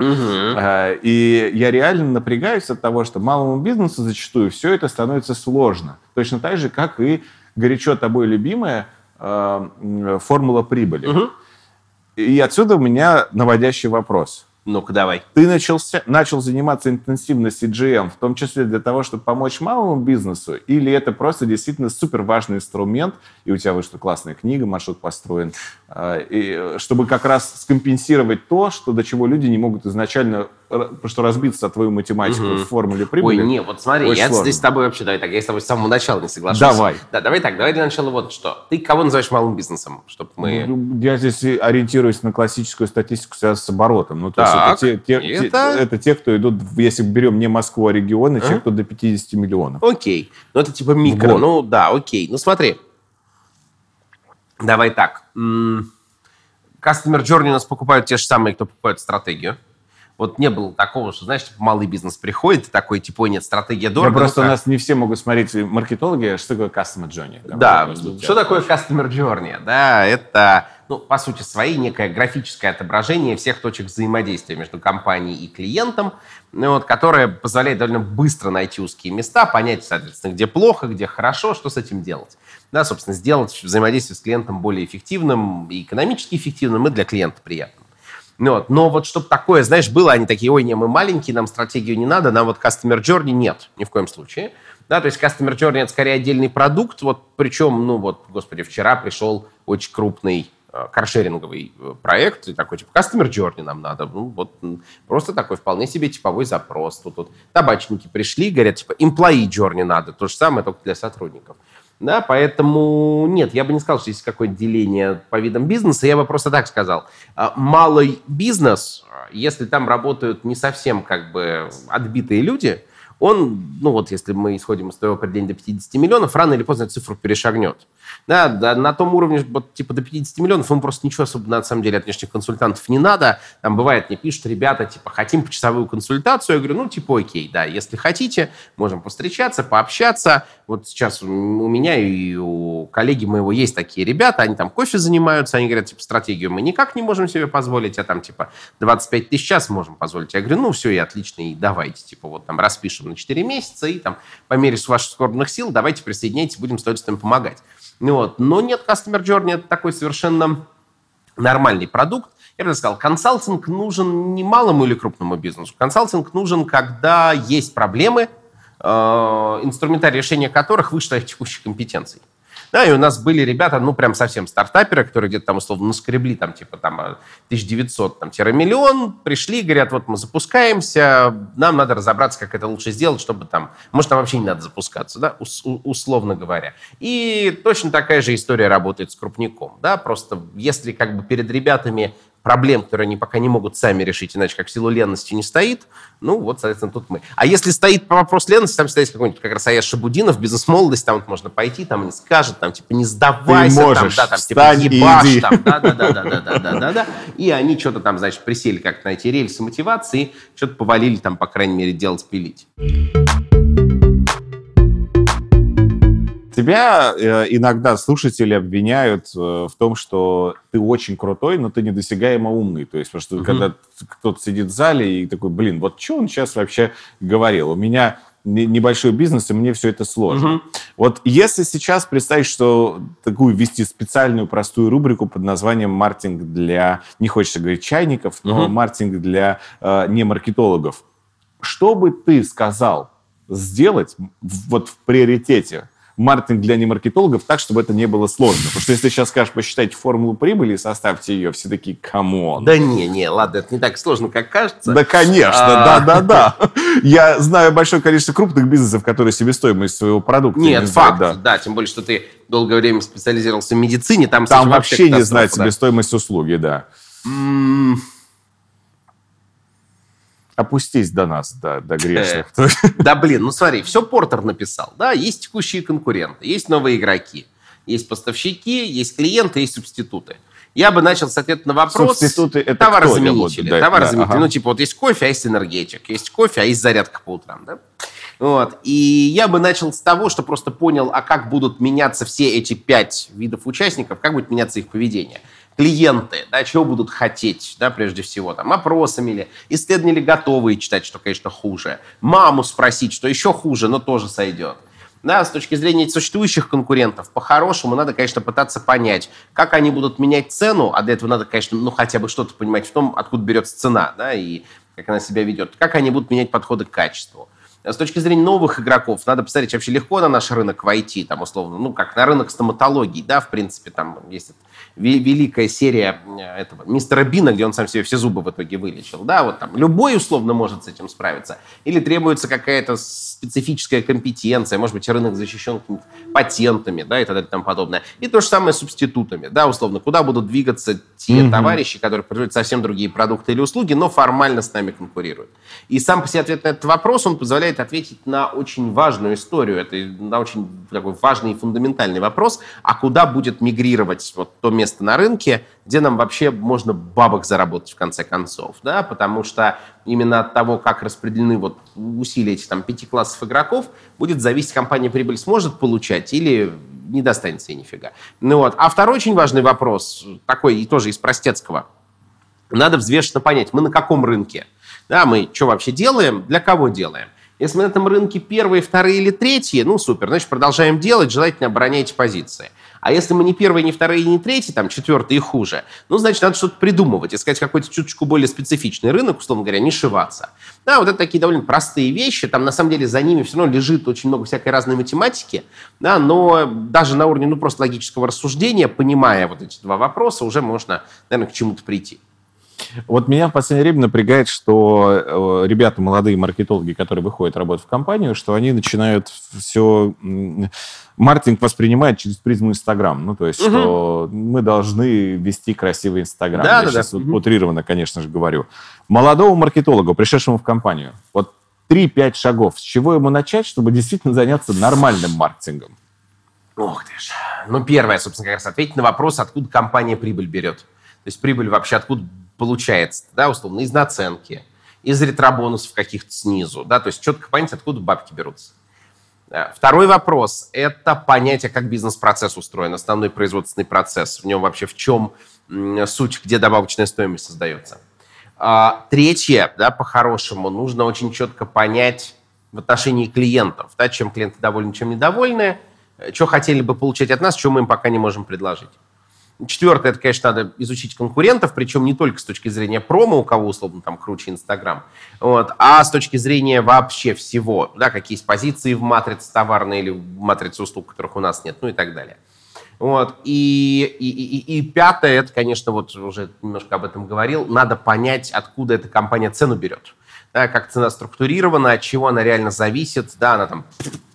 А, И я реально напрягаюсь от того, что малому бизнесу зачастую все это становится сложно. Точно так же, как и горячо тобой любимая м, формула прибыли. И отсюда у меня наводящий вопрос. Ну-ка, давай. Ты начался, начал заниматься интенсивно CGM, в том числе для того, чтобы помочь малому бизнесу, или это просто действительно супер важный инструмент, и у тебя вышла классная книга, маршрут построен, а, и, чтобы как раз скомпенсировать то, что до чего люди не могут изначально, потому что разбиться твою математику Мгм. в формуле прибыли. Ой, не, вот смотри, я сложно. здесь с тобой вообще, давай так, я с тобой с самого начала не соглашусь. Давай. Да, давай так, давай для начала вот что. Ты кого называешь малым бизнесом, чтобы мы... Ну, Я здесь ориентируюсь на классическую статистику, связанную с оборотом. Ну, то есть Так, это те, те- те- это- это те, кто идут, если берем не Москву, а регионы, те, А? кто до 50 миллионов. Окей. Ну, это типа микро. Вот. Ну, да, окей. Ну, смотри. Давай так. Customer Journey у нас покупают те же самые, кто покупает стратегию. Вот не было такого, что, знаешь, типа, малый бизнес приходит, и такой, типа, «Ой, нет, стратегия дорого. просто у ну-ка». нас не все могут смотреть маркетологи, что такое customer journey. Да, тебя что такое Customer Journey? Да, это, ну, по сути своей, некое графическое отображение всех точек взаимодействия между компанией и клиентом, ну, вот, которое позволяет довольно быстро найти узкие места, понять, соответственно, где плохо, где хорошо, что с этим делать. Да, собственно, сделать взаимодействие с клиентом более эффективным, и экономически эффективным, и для клиента приятным. Ну вот. Но вот чтобы такое, знаешь, было, они такие, ой, не, мы маленькие, нам стратегию не надо, нам вот Customer Journey нет, ни в коем случае. Да, то есть Customer Journey это скорее отдельный продукт, вот причем, ну вот, господи, вчера пришел очень крупный э, каршеринговый э, проект, и такой, типа, Customer Journey нам надо. Ну, вот просто такой вполне себе типовой запрос. Тут, вот табачники пришли, говорят, типа, Employee Journey надо, то же самое, только для сотрудников. Да, поэтому нет, я бы не сказал, что есть какое-то деление по видам бизнеса, я бы просто так сказал. А, Малый бизнес, если там работают не совсем как бы отбитые люди, он, ну вот если мы исходим из твоего определения до 50 миллионов, рано или поздно эту цифру перешагнет. Да, да, на том уровне, вот, типа до 50 миллионов, ему просто ничего особо на самом деле от внешних консультантов не надо. Там бывает, мне пишут ребята, типа, хотим почасовую консультацию. Я говорю, ну, типа, окей, да, если хотите, можем повстречаться, пообщаться. Вот сейчас у меня и у коллеги моего есть такие ребята, они там кофе занимаются, они говорят, типа, стратегию мы никак не можем себе позволить, а там, типа, 25 тысяч час можем позволить. Я говорю, ну, все, и отлично, и давайте, типа, вот там распишем на 4 месяца, и там по мере ваших скорбных сил давайте присоединяйтесь, будем с удовольствием помогать. Ну Вот. Но нет, Customer Journey это такой совершенно нормальный продукт. Я бы сказал, консалтинг нужен не малому или крупному бизнесу. Консалтинг нужен, когда есть проблемы, э, инструментарий решения которых выше твоих текущих компетенций. Да, и у нас были ребята, ну, прям совсем стартаперы, которые где-то там, условно, наскребли, там, типа, там, э, 1900, там, тире миллион, пришли, говорят, вот мы запускаемся, нам надо разобраться, как это лучше сделать, чтобы там, может, нам вообще не надо запускаться, да, условно говоря. И точно такая же история работает с крупником, да, просто если как бы перед ребятами проблем, которые они пока не могут сами решить, иначе как в силу ленности не стоит, ну вот, соответственно, тут мы. А если стоит вопрос ленности, там всегда есть какой-нибудь как раз Аяс Шабудинов, бизнес-молодость, там вот можно пойти, там они скажут, там типа не сдавайся, можешь, там, да, там типа ебашь, там, да-да-да-да-да-да-да-да. И они что-то там, значит, присели как-то на эти рельсы мотивации, что-то повалили там, по крайней мере, делать, пилить. Тебя э, иногда слушатели обвиняют э, в том, что ты очень крутой, но ты недосягаемо умный. То есть, потому что Мгм. когда кто-то сидит в зале и такой, блин, вот что он сейчас вообще говорил? У меня не- небольшой бизнес, и мне все это сложно. Мгм. Вот если сейчас представить, что такую ввести специальную простую рубрику под названием «Маркетинг для...» Не хочется говорить чайников, но Мгм. маркетинг для э, немаркетологов. Что бы ты сказал сделать вот в приоритете маркетинг для немаркетологов так, чтобы это не было сложно? Потому что если сейчас скажешь, посчитайте формулу прибыли и составьте ее, все такие, come on. Да не, не, ладно, это не так сложно, как кажется. Да, конечно, А. да-да-да. Я знаю большое количество крупных бизнесов, которые себестоимость своего продукта не Нет, знают, факт, да. тем более, что ты долгое время специализировался в медицине, там, Там вообще не знать да. себестоимость услуги, да. Опустись до нас, да, до грешных. <laughs> Да блин, ну смотри, все Портер написал, да, есть текущие конкуренты, есть новые игроки, есть поставщики, есть клиенты, есть субституты. Я бы начал с ответа на вопрос. Субституты это Товарозаменители. кто, я вот, да, товарозаменители. да, ага. Ну, типа, вот есть кофе, а есть энергетик. Есть кофе, а есть зарядка по утрам, да? Вот. И я бы начал с того, что просто понял, а как будут меняться все эти пять видов участников, как будет меняться их поведение. Клиенты, да, чего будут хотеть, да, прежде всего, там, опросами ли, исследования готовые читать, что, конечно, хуже. Маму спросить, что еще хуже, но тоже сойдет. Да, с точки зрения существующих конкурентов, по-хорошему надо, конечно, пытаться понять, как они будут менять цену, а для этого надо, конечно, ну хотя бы что-то понимать в том, откуда берется цена, да, и как она себя ведет, как они будут менять подходы к качеству. С точки зрения новых игроков, надо посмотреть, вообще легко на наш рынок войти, там, условно, ну, как на рынок стоматологии, да, в принципе, там есть великая серия э, этого мистера Бина, где он сам себе все зубы в итоге вылечил, да, вот там любой условно может с этим справиться. Или требуется какая-то специфическая компетенция, может быть, рынок защищен патентами, да, и так далее и тому подобное. И то же самое с субститутами, да, условно, куда будут двигаться те mm-hmm. товарищи, которые производят совсем другие продукты или услуги, но формально с нами конкурируют. И сам по себе ответ на этот вопрос, он позволяет ответить на очень важную историю, это на очень такой важный и фундаментальный вопрос, а куда будет мигрировать вот то место на рынке, где нам вообще можно бабок заработать в конце концов, да, потому что именно от того, как распределены вот усилия этих там пяти классов игроков, будет зависеть, компания прибыль сможет получать или не достанется ей нифига. Ну вот. А второй очень важный вопрос, такой и тоже из простецкого. Надо взвешенно понять, мы на каком рынке? Да, мы что вообще делаем, для кого делаем? Если мы на этом рынке первые, вторые или третьи, ну супер, значит продолжаем делать, желательно обороняйте позиции. А если мы не первые, не вторые, не третьи, там четвертые и хуже, ну, значит, надо что-то придумывать, искать какой-то чуточку более специфичный рынок, условно говоря, не шиваться. Да, вот это такие довольно простые вещи, там на самом деле за ними все равно лежит очень много всякой разной математики, да, но даже на уровне, ну, просто логического рассуждения, понимая вот эти два вопроса, уже можно, наверное, к чему-то прийти. Вот меня в последнее время напрягает, что э, ребята, молодые маркетологи, которые выходят работать в компанию, что они начинают все... Маркетинг воспринимает через призму Инстаграм. Ну, то есть, угу. что мы должны вести красивый Инстаграм. Да, Я да, сейчас да. утрированно, конечно же, говорю. Молодого маркетолога, пришедшему в компанию, вот 3-5 шагов. С чего ему начать, чтобы действительно заняться нормальным маркетингом? Ох ты ж. Ну, первое, собственно, как раз ответить на вопрос, откуда компания прибыль берет. То есть прибыль вообще откуда получается, да, условно, из наценки, из ретробонусов каких-то снизу, да, то есть четко понять, откуда бабки берутся. Э, второй вопрос – это понятие, как бизнес-процесс устроен, основной производственный процесс, в нем вообще в чем суть, где добавочная стоимость создается. А, третье, да, по-хорошему, нужно очень четко понять в отношении клиентов, да, чем клиенты довольны, чем недовольны, э, что хотели бы получать от нас, что мы им пока не можем предложить. Четвертое, это, конечно, надо изучить конкурентов, причем не только с точки зрения промо, у кого, условно, там круче Инстаграм, вот, а с точки зрения вообще всего, да, какие есть позиции в матрице товарной или в матрице услуг, которых у нас нет, ну и так далее. Вот. И, и, и, и пятое, это, конечно, вот уже немножко об этом говорил, надо понять, откуда эта компания цену берет. Да, как цена структурирована, от чего она реально зависит. Да, она там,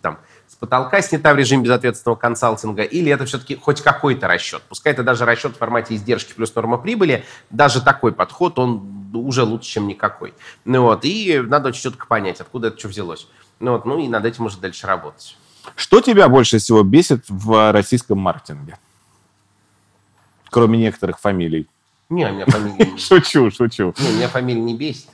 там потолка снята в режиме безответственного консалтинга, или это все-таки хоть какой-то расчет. Пускай это даже расчет в формате издержки плюс норма прибыли, даже такой подход, он уже лучше, чем никакой. Ну вот, и надо очень четко понять, откуда это что взялось. Ну вот, ну и над этим уже дальше работать. Что тебя больше всего бесит в российском маркетинге? Кроме некоторых фамилий. Не, у меня фамилия... <laughs> Шучу, шучу. Не, меня фамилия не бесит.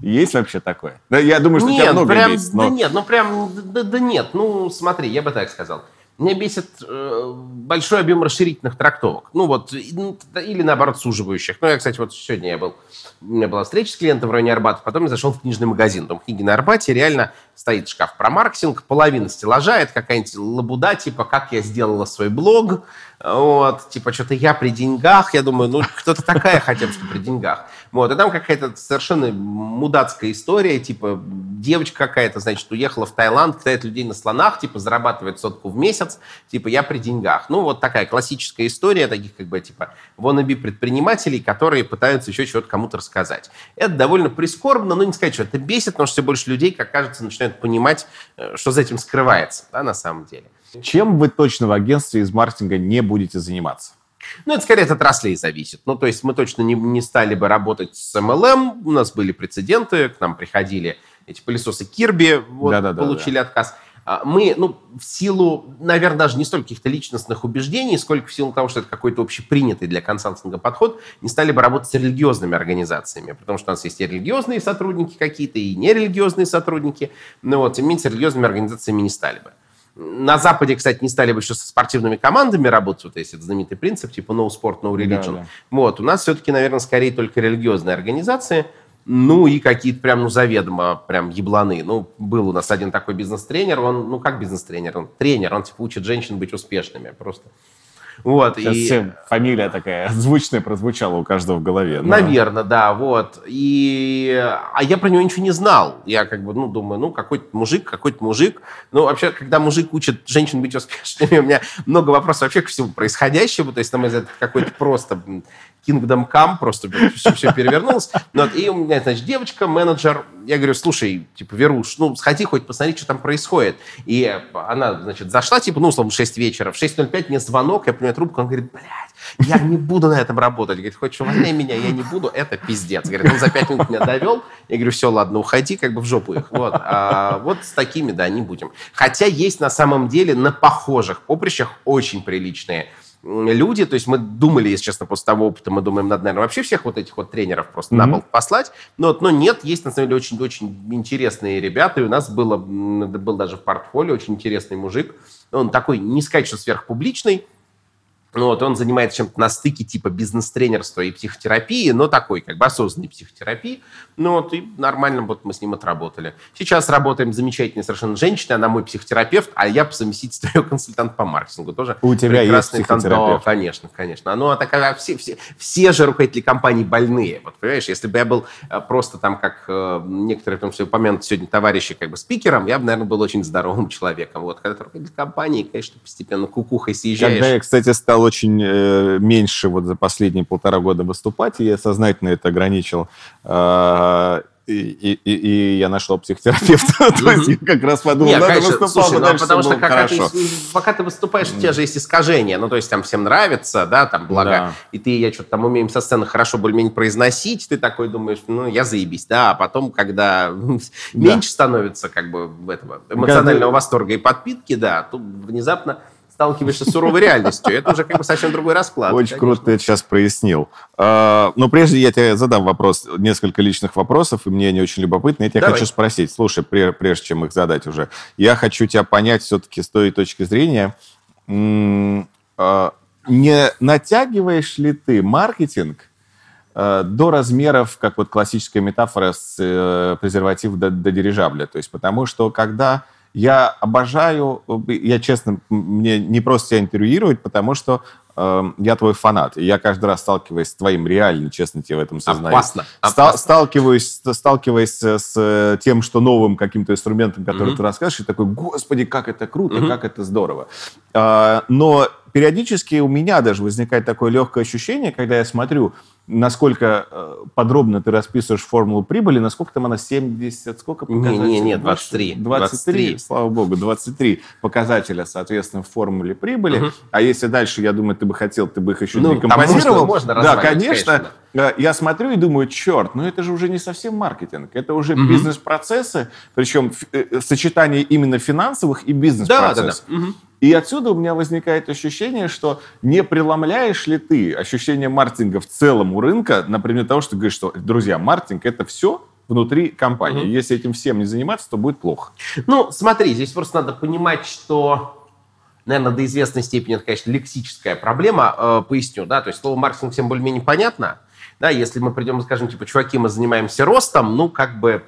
Есть вообще такое? Да, я думаю, что нет, тебя много прям, есть. Но... Да нет, ну прям, да, да нет, ну смотри, я бы так сказал. Меня бесит э, большой объем расширительных трактовок. Ну вот, ну, или наоборот, суживающих. Ну, я, кстати, вот сегодня я был, у меня была встреча с клиентом в районе Арбата, потом я зашел в книжный магазин. Там книги на Арбате, реально стоит шкаф про маркетинг, половина стеллажа, это какая-нибудь лабуда, типа, как я сделала свой блог, вот, типа, что-то я при деньгах, я думаю, ну, кто-то такая хотя бы, что при деньгах. Вот, и там какая-то совершенно мудацкая история, типа, девочка какая-то, значит, уехала в Таиланд, кидает людей на слонах, типа, зарабатывает сотку в месяц, типа, я при деньгах. Ну, вот такая классическая история таких, как бы, типа, wannabe предпринимателей, которые пытаются еще чего-то кому-то рассказать. Это довольно прискорбно, но не сказать, что это бесит, потому что все больше людей, как кажется, начинают понимать, э, что за этим скрывается, да, на самом деле. Чем вы точно в агентстве из маркетинга не будете заниматься? Ну, это скорее от отраслей зависит. Ну, то есть мы точно не, не стали бы работать с MLM. У нас были прецеденты, к нам приходили эти пылесосы Кирби, вот, да, да, получили да, да. отказ. А мы, ну, в силу, наверное, даже не столько каких-то личностных убеждений, сколько в силу того, что это какой-то общепринятый для консалтинга подход, не стали бы работать с религиозными организациями, потому что у нас есть и религиозные сотрудники какие-то, и нерелигиозные сотрудники. Ну вот, тем не менее, с религиозными организациями не стали бы. На Западе, кстати, не стали бы еще со спортивными командами работать, вот если это знаменитый принцип, типа no sport, no religion. Да, да. Вот, у нас все-таки, наверное, скорее только религиозные организации. ну и какие-то прям, ну, заведомо прям ебланы. Ну, был у нас один такой бизнес-тренер, он, ну, как бизнес-тренер? Он тренер, он, типа, учит женщин быть успешными просто. Вот, Сейчас и... всем фамилия такая <laughs> звучная прозвучала у каждого в голове. Но... Наверное, да, вот. И... А я про него ничего не знал. Я как бы, ну, думаю, ну, какой-то мужик, какой-то мужик. Ну, вообще, когда мужик учит женщин быть успешными, <laughs> у меня много вопросов вообще к всему происходящему. То есть, на мой взгляд, какой-то просто Kingdom Come, просто все, все перевернулось. Ну, и у меня, значит, девочка, менеджер, я говорю, слушай, типа, Веруш, ну, сходи хоть посмотри, что там происходит. И она, значит, зашла, типа, ну, условно, в 6 вечера, в 6.05 мне звонок, я понимаю трубку, он говорит, блядь, я не буду на этом работать. Говорит, хочешь увольняй меня, я не буду, это пиздец. Говорит, он за 5 минут меня довел. Я говорю, все, ладно, уходи, как бы в жопу их. Вот, а вот с такими, да, не будем. Хотя есть на самом деле на похожих поприщах очень приличные люди, то есть мы думали, если честно, после того опыта, мы думаем, надо, наверное, вообще всех вот этих вот тренеров просто mm-hmm. на пол послать, но, но нет, есть, на самом деле, очень-очень интересные ребята, и у нас было, был даже в портфолио очень интересный мужик, он такой, не сказать, что сверхпубличный, ну, вот, он занимается чем-то на стыке типа бизнес-тренерства и психотерапии, но такой, как бы осознанной психотерапии. Ну, вот, и нормально вот мы с ним отработали. Сейчас работаем замечательной совершенно женщиной, она мой психотерапевт, а я по совместительству ее консультант по маркетингу. Тоже У тебя есть психотерапевт? Тан... конечно, конечно. Ну, а такая, все, все, все же руководители компаний больные. Вот, понимаешь, если бы я был э, просто там, как э, некоторые, в том числе, упомянуты сегодня товарищи, как бы спикером, я бы, наверное, был очень здоровым <laughs> человеком. Вот, когда ты руководитель компании, конечно, постепенно кукухой съезжаешь. Когда я, кстати, стал стал очень э, меньше вот за последние полтора года выступать, и я сознательно это ограничил. Э, и, и, и я нашел психотерапевта. <laughs> То есть я как раз подумал, надо конечно, выступал, слушай, ну, потому что как ты, пока ты выступаешь, у тебя же есть искажения. Ну, то есть там всем нравится, да, там, благо. Да. И ты, я что-то там умеем со сцены хорошо более-менее произносить, ты такой думаешь, ну, я заебись, да. А потом, когда меньше становится как бы этого эмоционального восторга и подпитки, да, тут внезапно сталкиваешься с суровой реальностью. Это уже как бы совсем другой расклад. Очень конечно. круто ты это сейчас прояснил. А, но прежде я тебе задам вопрос, несколько личных вопросов, и мне они очень любопытны. Я тебя Давай. хочу спросить, слушай, прежде чем их задать уже, я хочу тебя понять все-таки с той точки зрения, а, не натягиваешь ли ты маркетинг а, до размеров, как вот классическая метафора с э, презерватив до, до дирижабля. То есть потому что когда я обожаю, я честно, мне не просто тебя интервьюировать, потому что э, я твой фанат. И я каждый раз сталкиваюсь с твоим, реально, честно тебе в этом сознаюсь. Опасно. опасно. Сталкиваюсь, сталкиваясь с тем, что новым каким-то инструментом, который mm-hmm. ты расскажешь, и такой, господи, как это круто, mm-hmm. как это здорово. Э, но периодически у меня даже возникает такое легкое ощущение, когда я смотрю насколько э, подробно ты расписываешь формулу прибыли, насколько там она 70, сколько показателей? Не, не, не, 23. 23, 23. слава богу, 23 показателя, соответственно, в формуле прибыли. Угу. А если дальше, я думаю, ты бы хотел, ты бы их еще ну, декомпозировал. Можно, можно да, конечно. конечно да. Я смотрю и думаю, черт, ну это же уже не совсем маркетинг, это уже угу. бизнес-процессы, причем э, сочетание именно финансовых и бизнес-процессов. Да, да, да. Угу. И отсюда у меня возникает ощущение, что не преломляешь ли ты ощущение маркетинга в целом у рынка, например, того, что ты говоришь, что, друзья, маркетинг — это все внутри компании. Угу. Если этим всем не заниматься, то будет плохо. Ну, смотри, здесь просто надо понимать, что, наверное, до известной степени это, конечно, лексическая проблема. Э, поясню, да, то есть слово маркетинг всем более-менее понятно. Да, если мы придем и скажем, типа, чуваки, мы занимаемся ростом, ну, как бы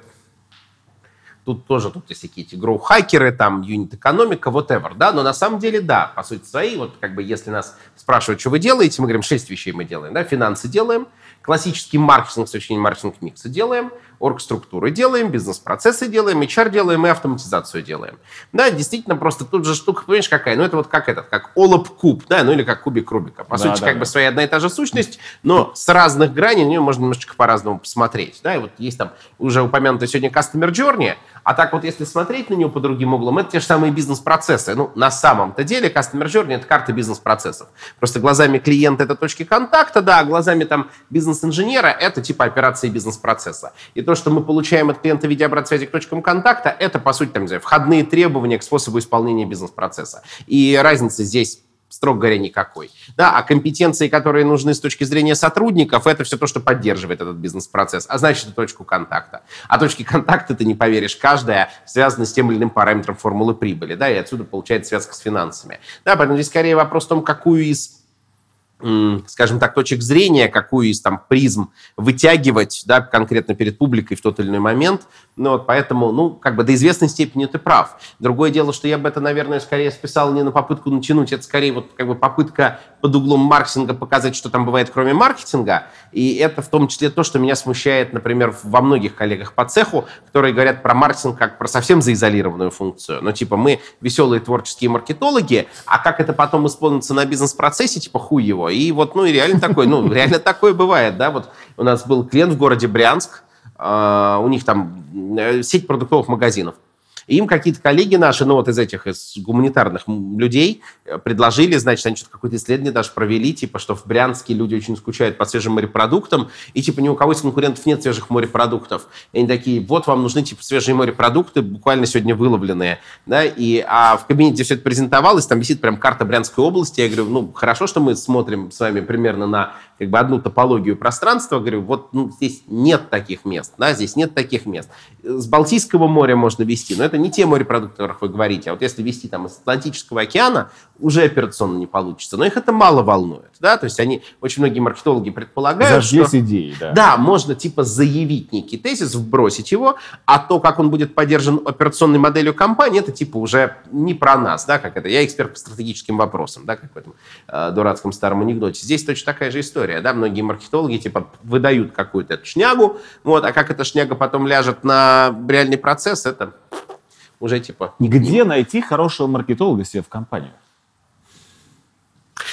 Тут тоже тут есть какие-то гроу-хакеры, там, юнит-экономика, whatever, да, но на самом деле, да, по сути своей, вот как бы если нас спрашивают, что вы делаете, мы говорим, шесть вещей мы делаем, да, финансы делаем, классический маркетинг с точки зрения маркетинг-микса делаем, оргструктуры делаем, бизнес-процессы делаем, HR делаем и автоматизацию делаем. Да, действительно, просто тут же штука, понимаешь, какая? Ну, это вот как этот, как олоп куб, да, ну или как кубик Рубика. По да, сути, да, как да. бы своя одна и та же сущность, но с разных граней на нее можно немножечко по-разному посмотреть. Да, и вот есть там уже упомянутый сегодня Customer Journey, а так вот если смотреть на него по другим углам, это те же самые бизнес-процессы. Ну, на самом-то деле Customer Journey — это карта бизнес-процессов. Просто глазами клиента — это точки контакта, да, а глазами там бизнес-инженера — это типа операции бизнес-процесса. И то, то, что мы получаем от клиента в виде обратной связи к точкам контакта, это, по сути, там, входные требования к способу исполнения бизнес-процесса. И разницы здесь строго говоря, никакой. Да, а компетенции, которые нужны с точки зрения сотрудников, это все то, что поддерживает этот бизнес-процесс, а значит, это точку контакта. А точки контакта, ты не поверишь, каждая связана с тем или иным параметром формулы прибыли, да, и отсюда получается связка с финансами. Да, поэтому здесь скорее вопрос в том, какую из скажем так, точек зрения, какую из там призм вытягивать, да, конкретно перед публикой в тот или иной момент. Ну, вот поэтому, ну, как бы до известной степени ты прав. Другое дело, что я бы это, наверное, скорее списал не на попытку натянуть, это скорее вот как бы попытка под углом маркетинга показать, что там бывает кроме маркетинга. И это в том числе то, что меня смущает, например, во многих коллегах по цеху, которые говорят про маркетинг как про совсем заизолированную функцию. Ну, типа, мы веселые творческие маркетологи, а как это потом исполнится на бизнес-процессе, типа, хуй его. И вот, ну, и реально такое, ну, <laughs> реально такое бывает, да, вот у нас был клиент в городе Брянск, у них там э, сеть продуктовых магазинов. Им какие-то коллеги наши, ну вот из этих, из гуманитарных людей, э, предложили, значит, они что-то какое-то исследование даже провели, типа, что в Брянске люди очень скучают по свежим морепродуктам, и типа ни у кого из конкурентов нет свежих морепродуктов. И они такие, вот вам нужны типа свежие морепродукты, буквально сегодня выловленные. Да? И, а в кабинете все это презентовалось, там висит прям карта Брянской области. Я говорю, ну, хорошо, что мы смотрим с вами примерно на как бы одну топологию пространства, говорю, вот ну, здесь нет таких мест, да, здесь нет таких мест. С Балтийского моря можно вести, но это не те морепродукты, о которых вы говорите. А вот если вести там из Атлантического океана, уже операционно не получится. Но их это мало волнует, да, то есть они, очень многие маркетологи предполагают, Зажглись что... идеи, да. Да, можно типа заявить некий тезис, вбросить его, а то, как он будет поддержан операционной моделью компании, это типа уже не про нас, да, как это. Я эксперт по стратегическим вопросам, да, как в этом э, дурацком старом анекдоте. Здесь точно такая же история, да, многие маркетологи типа выдают какую-то эту шнягу, вот, а как эта шняга потом ляжет на реальный процесс, это уже типа... Где найти хорошего маркетолога себе в компанию?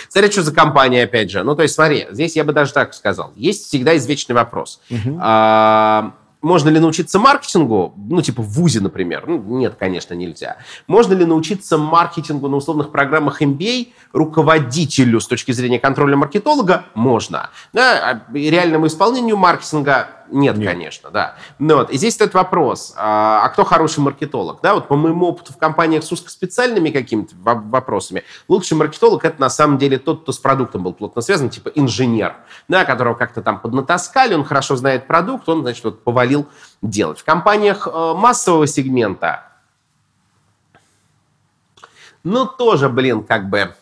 Смотри, что за компания, опять же. Ну, то есть, смотри, здесь я бы даже так сказал. Есть всегда извечный вопрос. Угу. А, можно ли научиться маркетингу, ну, типа в ВУЗе, например? Ну, нет, конечно, нельзя. Можно ли научиться маркетингу на условных программах MBA руководителю с точки зрения контроля маркетолога? Можно. Да, а реальному исполнению маркетинга нет, Нет, конечно, да. Но вот, и здесь стоит вопрос, а, а кто хороший маркетолог? Да, вот по моему опыту в компаниях с узкоспециальными какими-то вопросами, лучший маркетолог это на самом деле тот, кто с продуктом был плотно связан, типа инженер, да, которого как-то там поднатаскали, он хорошо знает продукт, он, значит, вот повалил делать. В компаниях э, массового сегмента, ну, тоже, блин, как бы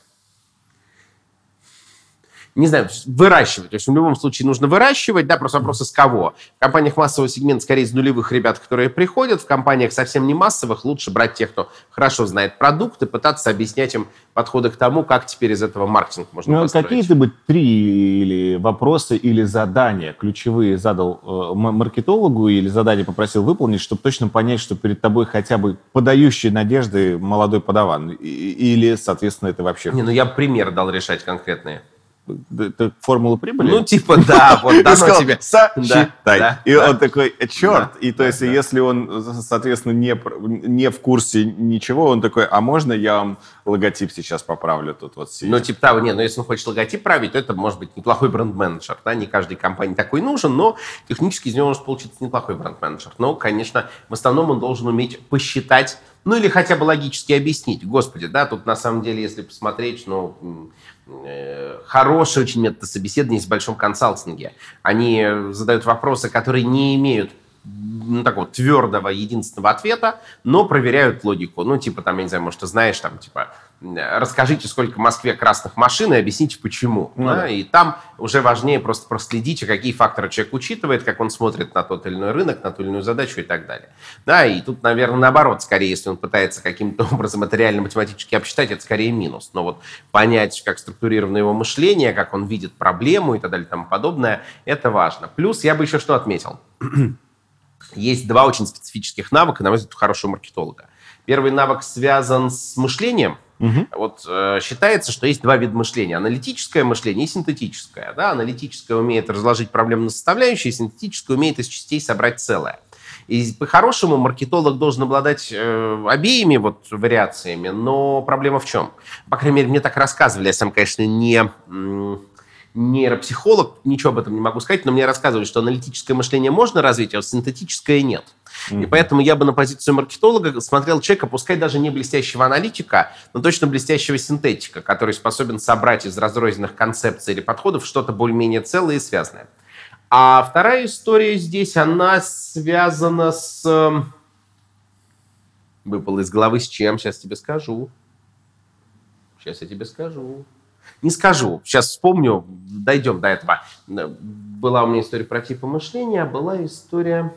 не знаю, выращивать. То есть в любом случае нужно выращивать, да, просто вопрос из кого. В компаниях массового сегмента скорее из нулевых ребят, которые приходят. В компаниях совсем не массовых лучше брать тех, кто хорошо знает продукт и пытаться объяснять им подходы к тому, как теперь из этого маркетинг можно ну, построить. Какие-то бы три или вопросы или задания ключевые задал э, маркетологу или задание попросил выполнить, чтобы точно понять, что перед тобой хотя бы подающий надежды молодой подаван? Или, соответственно, это вообще... Не, ну я пример дал решать конкретные это формула прибыли? Ну, типа, да, вот <laughs> дано тебе. Сосчитай. И он такой, «Э, черт. И то есть, если он, соответственно, не, не в курсе ничего, он такой, а можно я вам логотип сейчас поправлю тут вот Ну, типа того, нет, но если он хочет логотип править, то это может быть неплохой бренд-менеджер, да, не каждой компании такой нужен, но технически из него может получиться неплохой бренд-менеджер. Но, конечно, в основном он должен уметь посчитать ну или хотя бы логически объяснить. Господи, да, тут на самом деле, если посмотреть, ну, э, хороший очень метод собеседования в большом консалтинге. Они задают вопросы, которые не имеют ну, такого твердого единственного ответа, но проверяют логику. Ну, типа, там, я не знаю, может, ты знаешь, там, типа, расскажите, сколько в Москве красных машин и объясните, почему. Ну, да? Да. И там уже важнее просто проследить, какие факторы человек учитывает, как он смотрит на тот или иной рынок, на ту или иную задачу и так далее. Да, и тут, наверное, наоборот, скорее, если он пытается каким-то <laughs> образом это реально математически обсчитать, это скорее минус. Но вот понять, как структурировано его мышление, как он видит проблему и так далее и тому подобное, это важно. Плюс я бы еще что отметил. <clears throat> Есть два очень специфических навыка, на мой взгляд, у хорошего маркетолога. Первый навык связан с мышлением – Угу. Вот э, считается, что есть два вида мышления. Аналитическое мышление и синтетическое. Да? Аналитическое умеет разложить проблему на составляющие, синтетическое умеет из частей собрать целое. И по-хорошему маркетолог должен обладать э, обеими вот вариациями, но проблема в чем? По крайней мере, мне так рассказывали. Я сам, конечно, не нейропсихолог, ничего об этом не могу сказать, но мне рассказывали, что аналитическое мышление можно развить, а синтетическое нет. Mm-hmm. И поэтому я бы на позицию маркетолога смотрел человека, пускай даже не блестящего аналитика, но точно блестящего синтетика, который способен собрать из разрозненных концепций или подходов что-то более-менее целое и связанное. А вторая история здесь, она связана с... Эм, выпала из головы с чем? Сейчас тебе скажу. Сейчас я тебе скажу. Не скажу. Сейчас вспомню, дойдем до этого. Была у меня история про типы мышления, была история...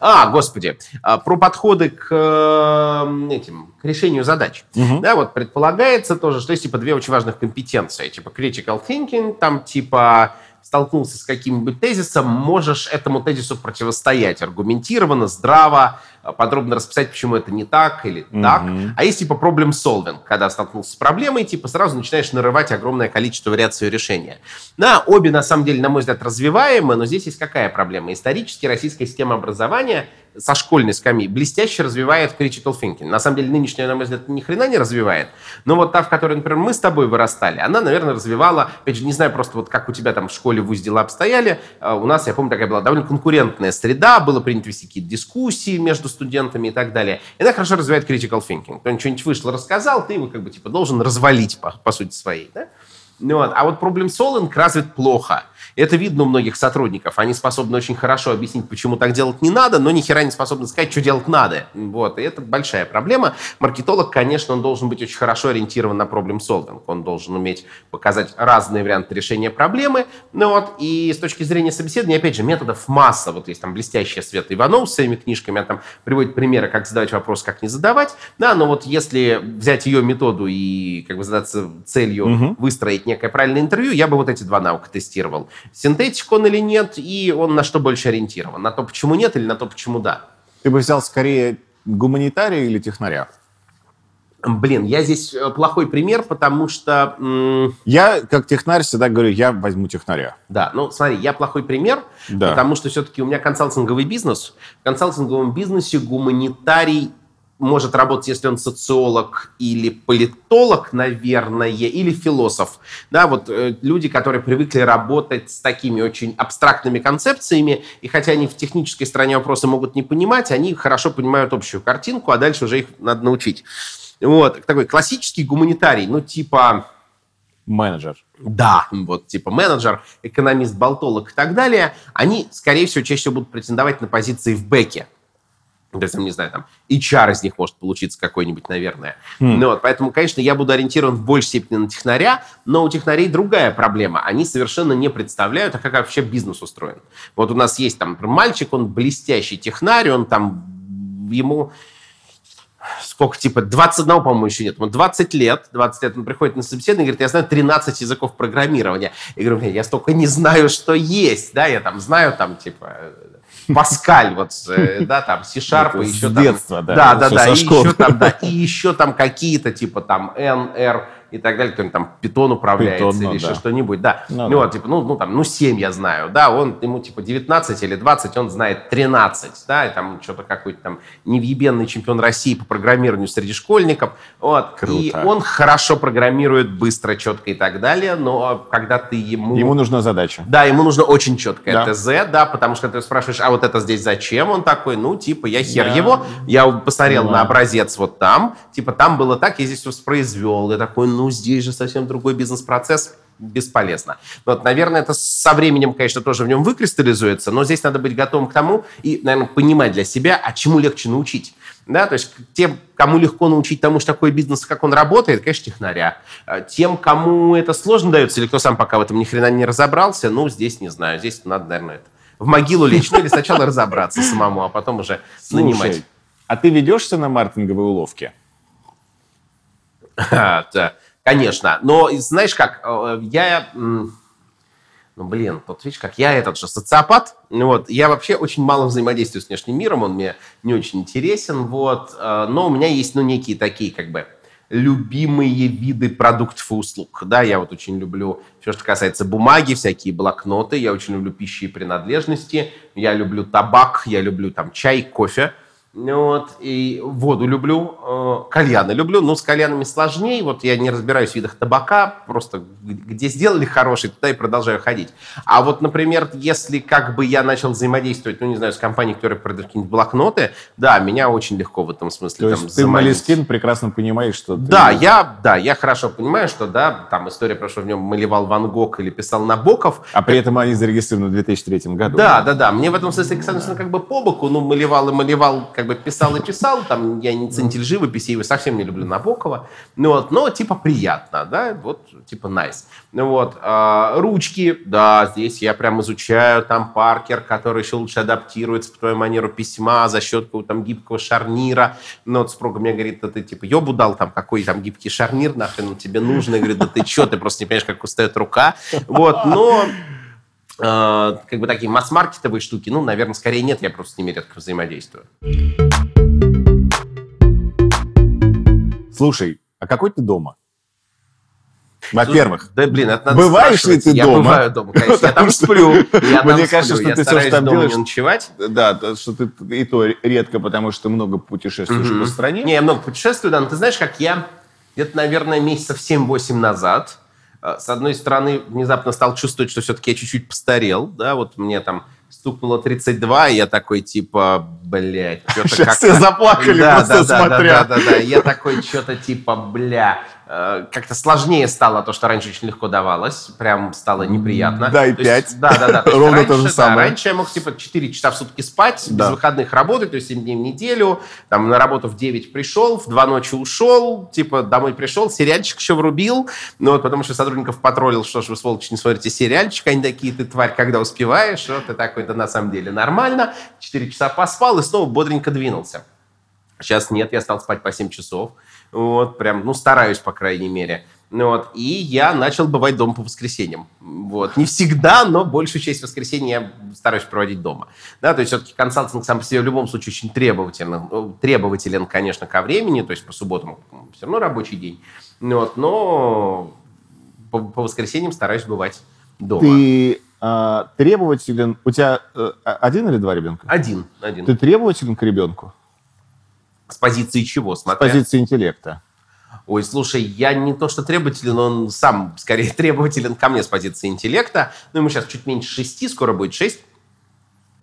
А, господи, а, про подходы к э, этим, к решению задач. Угу. Да, вот предполагается тоже, что есть типа две очень важных компетенции, типа critical thinking, там типа столкнулся с каким-нибудь тезисом, можешь этому тезису противостоять аргументированно, здраво, а, подробно расписать, почему это не так или mm-hmm. так. А есть типа проблем solving, когда столкнулся с проблемой, типа сразу начинаешь нарывать огромное количество вариаций решения. Да, обе на самом деле, на мой взгляд, развиваемы, но здесь есть какая проблема? Исторически российская система образования со школьной скамьи блестяще развивает critical thinking. На самом деле нынешняя, на мой взгляд, ни хрена не развивает. Но вот та, в которой, например, мы с тобой вырастали, она, наверное, развивала, опять же, не знаю просто вот как у тебя там в школе, в ВУЗ дела обстояли. А у нас, я помню, такая была довольно конкурентная среда, было принято вести какие-то дискуссии между студентами и так далее. И она хорошо развивает critical thinking. Кто-нибудь что-нибудь вышло, рассказал, ты его как бы типа должен развалить по, по сути своей. Да? Ну вот. А вот проблем solving развит плохо. Это видно у многих сотрудников. Они способны очень хорошо объяснить, почему так делать не надо, но ни хера не способны сказать, что делать надо. Вот. И это большая проблема. Маркетолог, конечно, он должен быть очень хорошо ориентирован на проблем solving. Он должен уметь показать разные варианты решения проблемы. Ну вот. И с точки зрения собеседования, опять же, методов масса. Вот есть там блестящая Света Иванов с своими книжками. Она там приводит примеры, как задавать вопрос, как не задавать. Да, но вот если взять ее методу и как бы задаться целью угу. выстроить некое правильное интервью, я бы вот эти два навыка тестировал синтетик он или нет, и он на что больше ориентирован? На то, почему нет, или на то, почему да? Ты бы взял скорее гуманитария или технаря? Блин, я здесь э, плохой пример, потому что... Я, как технарь, всегда говорю, я возьму технаря. Да, ну смотри, я плохой пример, да. потому что все-таки у меня консалтинговый бизнес. В консалтинговом бизнесе гуманитарий может работать, если он социолог или политолог, наверное, или философ. Да, вот э, люди, которые привыкли работать с такими очень абстрактными концепциями, и хотя они в технической стороне вопроса могут не понимать, они хорошо понимают общую картинку, а дальше уже их надо научить. Вот, такой классический гуманитарий, ну, типа... Менеджер. Да, вот типа менеджер, экономист, болтолог и так далее, они, скорее всего, чаще всего будут претендовать на позиции в бэке. Есть, не знаю, там, HR из них может получиться какой-нибудь, наверное. Mm. Ну, вот, поэтому, конечно, я буду ориентирован в большей степени на технаря, но у технарей другая проблема. Они совершенно не представляют, а как вообще бизнес устроен. Вот у нас есть там мальчик, он блестящий технарь, он там, ему сколько, типа, 21, по-моему, еще нет. Ему 20 лет, 20 лет он приходит на собеседование и говорит, я знаю 13 языков программирования. И говорю, я столько не знаю, что есть, да, я там знаю, там, типа, Паскаль, вот, э, <laughs> да, там, C-Sharp, и еще там... детства, да. Да, да, да, и еще там, да, и еще там какие-то, типа, там, N, R, и так далее, кто-нибудь там питон управляется Python, ну, или да. еще что-нибудь, да. Ну, ну, да. типа, ну, ну, там, ну, 7 я знаю, да, он, ему, типа, 19 или 20, он знает 13, да, и там что-то какой-то там невъебенный чемпион России по программированию среди школьников, вот. Круто. И он хорошо программирует, быстро, четко и так далее, но когда ты ему... Ему нужна задача. Да, ему нужно очень четкое да. ТЗ, да, потому что ты спрашиваешь, а вот это здесь зачем? Он такой, ну, типа, я хер да. его, я посмотрел ну, на образец вот там, типа, там было так, я здесь воспроизвел, я такой, ну, здесь же совсем другой бизнес-процесс, бесполезно. Вот, наверное, это со временем, конечно, тоже в нем выкристаллизуется, но здесь надо быть готовым к тому и, наверное, понимать для себя, а чему легче научить. Да, то есть тем, кому легко научить тому, что такой бизнес, как он работает, конечно, технаря. А тем, кому это сложно дается, или кто сам пока в этом ни хрена не разобрался, ну, здесь не знаю, здесь надо, наверное, это в могилу лечь, ну, или сначала разобраться самому, а потом уже нанимать. А ты ведешься на маркетинговые уловки? <laughs> Да. Конечно. Но знаешь как, э, я... Ну, блин, вот видишь, как я этот же социопат, вот, я вообще очень мало взаимодействую с внешним миром, он мне не очень интересен, вот, э, но у меня есть, ну, некие такие, как бы, любимые виды продуктов и услуг. Да, я вот очень люблю все, что касается бумаги, всякие блокноты, я очень люблю пищи и принадлежности, я люблю табак, я люблю там чай, кофе. Вот, и воду люблю, э, кальяны люблю, но с кальянами сложнее. Вот я не разбираюсь в видах табака, просто где сделали хороший, туда и продолжаю ходить. А вот, например, если как бы я начал взаимодействовать, ну, не знаю, с компанией, которая продает какие-нибудь блокноты, да, меня очень легко в этом смысле То там, есть ты Малискин прекрасно понимаешь, что... Ты... Да, я, да, я хорошо понимаю, что, да, там история про что в нем малевал Ван Гог или писал Набоков. А при этом они зарегистрированы в 2003 году. Да, да, да, мне в этом смысле, соответственно, как бы по боку, ну, малевал и малевал, как как бы писал и писал, там я не ценитель живописи, и совсем не люблю Набокова, ну, вот, но типа приятно, да, вот типа nice. Ну, вот, а, ручки, да, здесь я прям изучаю, там Паркер, который еще лучше адаптируется по твою манеру письма за счет там гибкого шарнира, ну, вот супруга мне говорит, да ты типа ёбу дал, там, какой там гибкий шарнир, нахрен он тебе нужен, я говорю, да ты чё, ты просто не понимаешь, как устает рука, вот, но как бы такие масс-маркетовые штуки, ну, наверное, скорее нет, я просто с ними редко взаимодействую. Слушай, а какой ты дома? Во-первых. Да, блин, это надо Бываешь ли ты я дома? бываю дома, конечно. Я там сплю. Я там мне кажется, сплю. что я ты что там делаешь- ночевать. Да, что ты и то редко, потому что много путешествуешь по стране. Не, я много путешествую, да, но ты знаешь, как я где-то, наверное, месяцев 7-8 назад, э, с одной стороны, внезапно стал чувствовать, что все-таки я чуть-чуть постарел, да, вот мне там стукнуло 32, и я такой, типа, блядь, что-то как-то... все заплакали, Да, просто да, да, смотря. Да, да, да, Я такой, что-то типа, бля, как-то сложнее стало то, что раньше очень легко давалось. Прям стало неприятно. Дай То есть, пять. Да, да, да. <laughs> То есть Ровно раньше, то же да, самое. раньше я мог типа 4 часа в сутки спать, Да. без выходных работать, то есть 7 дней в неделю. Там на работу в 9 пришел, в 2 ночи ушел, типа домой пришел, сериальчик еще врубил. Ну вот потому что сотрудников потроллил, что ж вы, сволочи, не смотрите сериальчик, они такие, ты тварь, когда успеваешь, вот ты такой, да на самом деле нормально. 4 часа поспал и снова бодренько двинулся. Сейчас нет, я стал спать по 7 часов. Вот, прям, ну, стараюсь, по крайней мере. Ну Вот, и я начал бывать дома по воскресеньям. Вот. Не всегда, но большую часть воскресенья я стараюсь проводить дома. Да, то есть все-таки консалтинг сам по себе в любом случае очень требователен, ну, требователен, конечно, ко времени, то есть по субботам все равно рабочий день. Ну Вот, но по, по воскресеньям стараюсь бывать дома. Ты а, требователен... У тебя э, один или два ребенка? Один, один. Ты требователен к ребенку? С позиции чего? С Смотря. позиции интеллекта. Ой, слушай, я не то что требователен, он сам скорее <laughs> требователен ко мне с позиции интеллекта. Ну, ему сейчас чуть меньше шести, скоро будет шесть.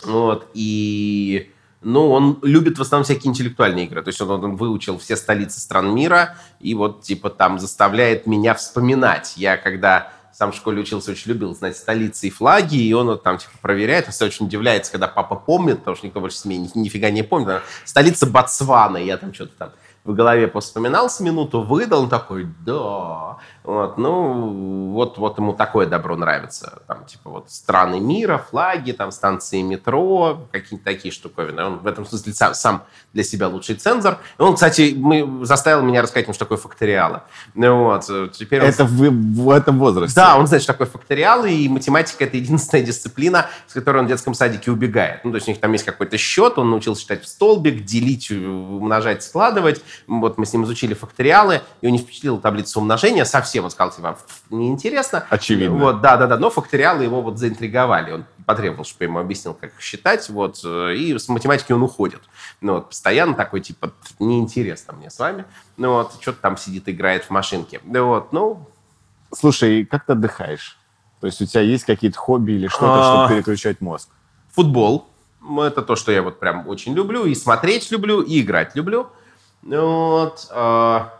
Вот, и... Ну, он любит в основном всякие интеллектуальные игры. То есть он, он выучил все столицы стран мира и вот, типа, там заставляет меня вспоминать. Я, когда сам в школе учился, очень любил знать столицы и флаги, и он вот там, типа, проверяет. Всегда очень удивляется, когда папа помнит, потому что никто больше ни- нифига не помнит. Там Столица Ботсвана, я там что-то там в голове повспоминал с минуту, выдал, он такой, да. Вот, ну, вот, вот ему такое добро нравится. Там, типа, вот страны мира, флаги, там, станции метро, какие-то такие штуковины. Он в этом смысле сам, сам для себя лучший цензор. Он, кстати, мы, заставил меня рассказать ему, что такое факториалы. Вот, теперь он Это в, в этом возрасте. да, он знает, что такое факториалы, и математика — это единственная дисциплина, с которой он в детском садике убегает. Ну, то есть у них там есть какой-то счет, он научился считать в столбик, делить, умножать, складывать. Вот мы с ним изучили факториалы, и он не впечатлила таблицу умножения совсем. Он сказал, типа, «Пф, неинтересно. Очевидно. Вот, да-да-да, но факториалы его вот заинтриговали. Он потребовал, чтобы я ему объяснил, как считать, вот, э, и с математики он уходит. Ну, вот, постоянно такой, типа, «Пф, неинтересно мне с вами. Ну, вот, что-то там сидит, играет в машинке. Вот, ну, Слушай, как ты отдыхаешь? То есть у тебя есть какие-то хобби или что-то, А. чтобы переключать мозг? Футбол. Это то, что я вот прям очень люблю. И смотреть люблю, и играть люблю. Вот. а,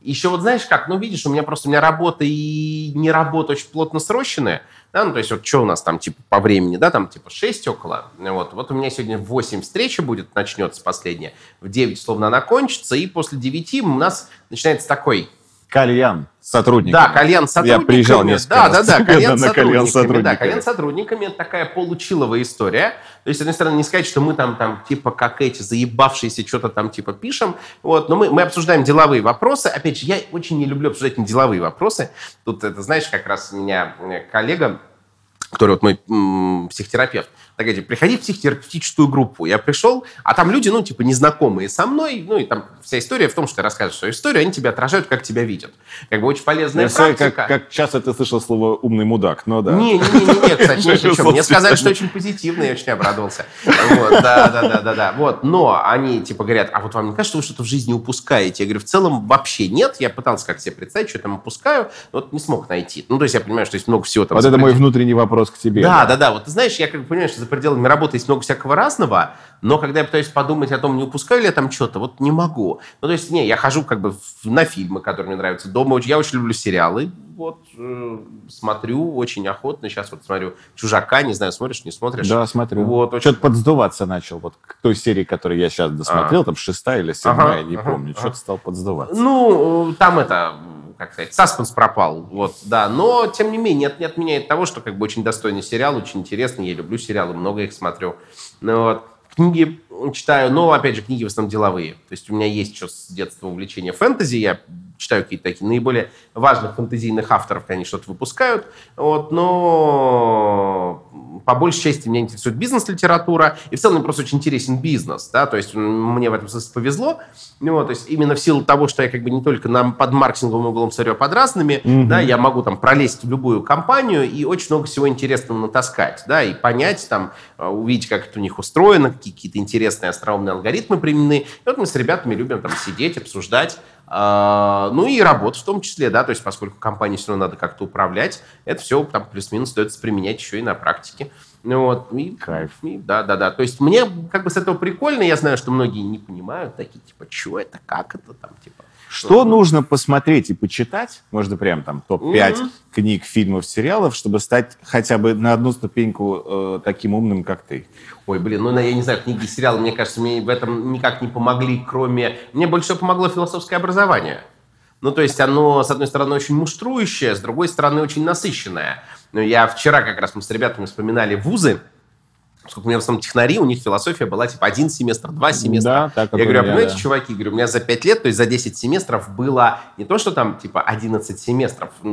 Еще вот знаешь как, ну видишь, у меня просто, у меня работа и не работа очень плотно срощенная. Да, ну то есть вот что у нас там типа по времени, да, там типа 6 около. Вот, вот у меня сегодня в 8 встреча будет, начнется последняя. В 9 словно она кончится, и после 9 у нас начинается такой Кальян сотрудниками. да, кальян с Я сотрудниками. приезжал несколько да, раз Да, да, кальян на кальян сотрудниками. Да, сотрудниками. кальян сотрудниками – это такая получиловая история. То есть, с одной стороны, не сказать, что мы там, там типа, как эти заебавшиеся что-то там, типа, пишем. Вот, но мы, мы обсуждаем деловые вопросы. Опять же, я очень не люблю обсуждать не деловые вопросы. Тут, это, знаешь, как раз у меня э, коллега, который вот мой м, психотерапевт, такая, типа, приходи в психотерапевтическую группу. Я пришел, а там люди, ну, типа, незнакомые со мной, ну, и там вся история в том, что ты расскажешь свою историю, они тебя отражают, как тебя видят. Как бы очень полезная Я практика. как, как часто ты слышал слово «умный мудак», но да. Не, не, не, не, не, кстати, нет, ничего. Мне сказали, что очень позитивно, я очень обрадовался. Вот, да, да, да, да, да. Вот, но они типа говорят, а вот вам не кажется, что вы что-то в жизни упускаете? Я говорю, в целом вообще нет. Я пытался как себе представить, что я там упускаю, вот не смог найти. Ну, то есть я понимаю, что есть много всего там. Вот это мой внутренний вопрос к тебе. Да, да, да. Вот ты знаешь, я как бы понимаю, что за пределами работы есть много всякого разного, но когда я пытаюсь подумать о том, не упускаю ли я там что-то, вот не могу. Ну, то есть, не, я хожу как бы на фильмы, которые мне нравятся. Дома я очень люблю сериалы. Вот, э, смотрю очень охотно. Сейчас вот смотрю «Чужака», не знаю, смотришь, не смотришь? Да, смотрю. Вот, очень... Что-то подсдуваться начал. Вот к той серии, которую я сейчас досмотрел, А. там шестая или седьмая, Ага, не ага, помню. ага. Что-то стал подсдуваться. Ну, там это, как сказать, саспенс пропал, вот, да. Но, тем не менее, это не отменяет того, что как бы очень достойный сериал, очень интересный. Я люблю сериалы, много их смотрю. Ну, вот. Книги читаю, но, опять же, книги в основном деловые. То есть у меня есть еще с детства увлечение фэнтези, я читаю какие-то такие наиболее важных фэнтезийных авторов, они что-то выпускают, вот, но по большей части меня интересует бизнес-литература, и в целом мне просто очень интересен бизнес, да, то есть мне в этом смысле повезло, ну, вот, то есть именно в силу того, что я как бы не только на, под маркетинговым углом смотрю, а под разными, Мгм. да, я могу там пролезть в любую компанию и очень много всего интересного натаскать, да, и понять там, э, увидеть, как это у них устроено, какие какие-то интересные остроумные алгоритмы применены. И вот мы с ребятами любим там сидеть, обсуждать, а, ну и работу в том числе, да, то есть поскольку компании все равно надо как-то управлять, это все там плюс-минус стоит применять еще и на практике. Ну вот, и, Кайф. и да, да, да. То есть мне как бы с этого прикольно, я знаю, что многие не понимают, такие типа, что это, как это там, типа. Что нужно посмотреть и почитать? Можно прям там топ-5 Мгм. книг, фильмов, сериалов, чтобы стать хотя бы на одну ступеньку э, таким умным, как ты. Ой, блин, ну, я не знаю, книги и сериалы, мне кажется, мне в этом никак не помогли, кроме... Мне больше всего помогло философское образование. Ну, то есть оно, с одной стороны, очень муштрующее, с другой стороны, очень насыщенное. Ну, я вчера как раз мы с ребятами вспоминали вузы, Поскольку у меня в основном технари, у них философия была типа один семестр, два семестра. Да, так, я говорю, а понимаете, да. чуваки, говорю, у меня за 5 лет, то есть за 10 семестров было не то, что там типа 11 семестров, у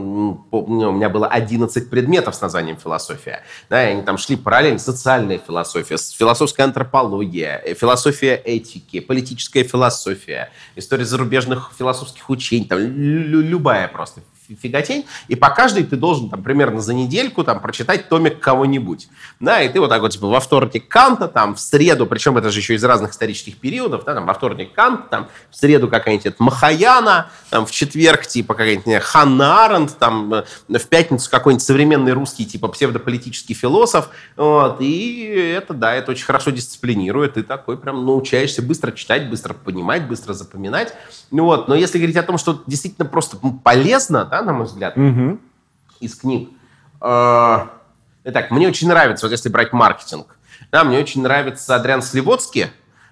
меня было 11 предметов с названием философия. Да, и они там шли параллельно. Социальная философия, философская антропология, э, философия этики, политическая философия, история зарубежных философских учений, там лю- любая просто фиготень, и по каждой ты должен там примерно за недельку там прочитать томик кого-нибудь. Да, и ты вот так вот типа во вторник Канта, там в среду, причем это же еще из разных исторических периодов, да, там во вторник Кант, там в среду какая-нибудь Махаяна, там в четверг типа какая-нибудь Ханна Аренд, там э, в пятницу какой-нибудь современный русский типа псевдополитический философ, вот, и это, да, это очень хорошо дисциплинирует, ты такой прям научаешься быстро читать, быстро понимать, быстро запоминать, вот, но если говорить о том, что действительно просто полезно, да, на мой взгляд, Мгм. из книг. Э, Итак, мне очень нравится, вот если брать маркетинг, да, мне очень нравится Адриан Сливоцкий.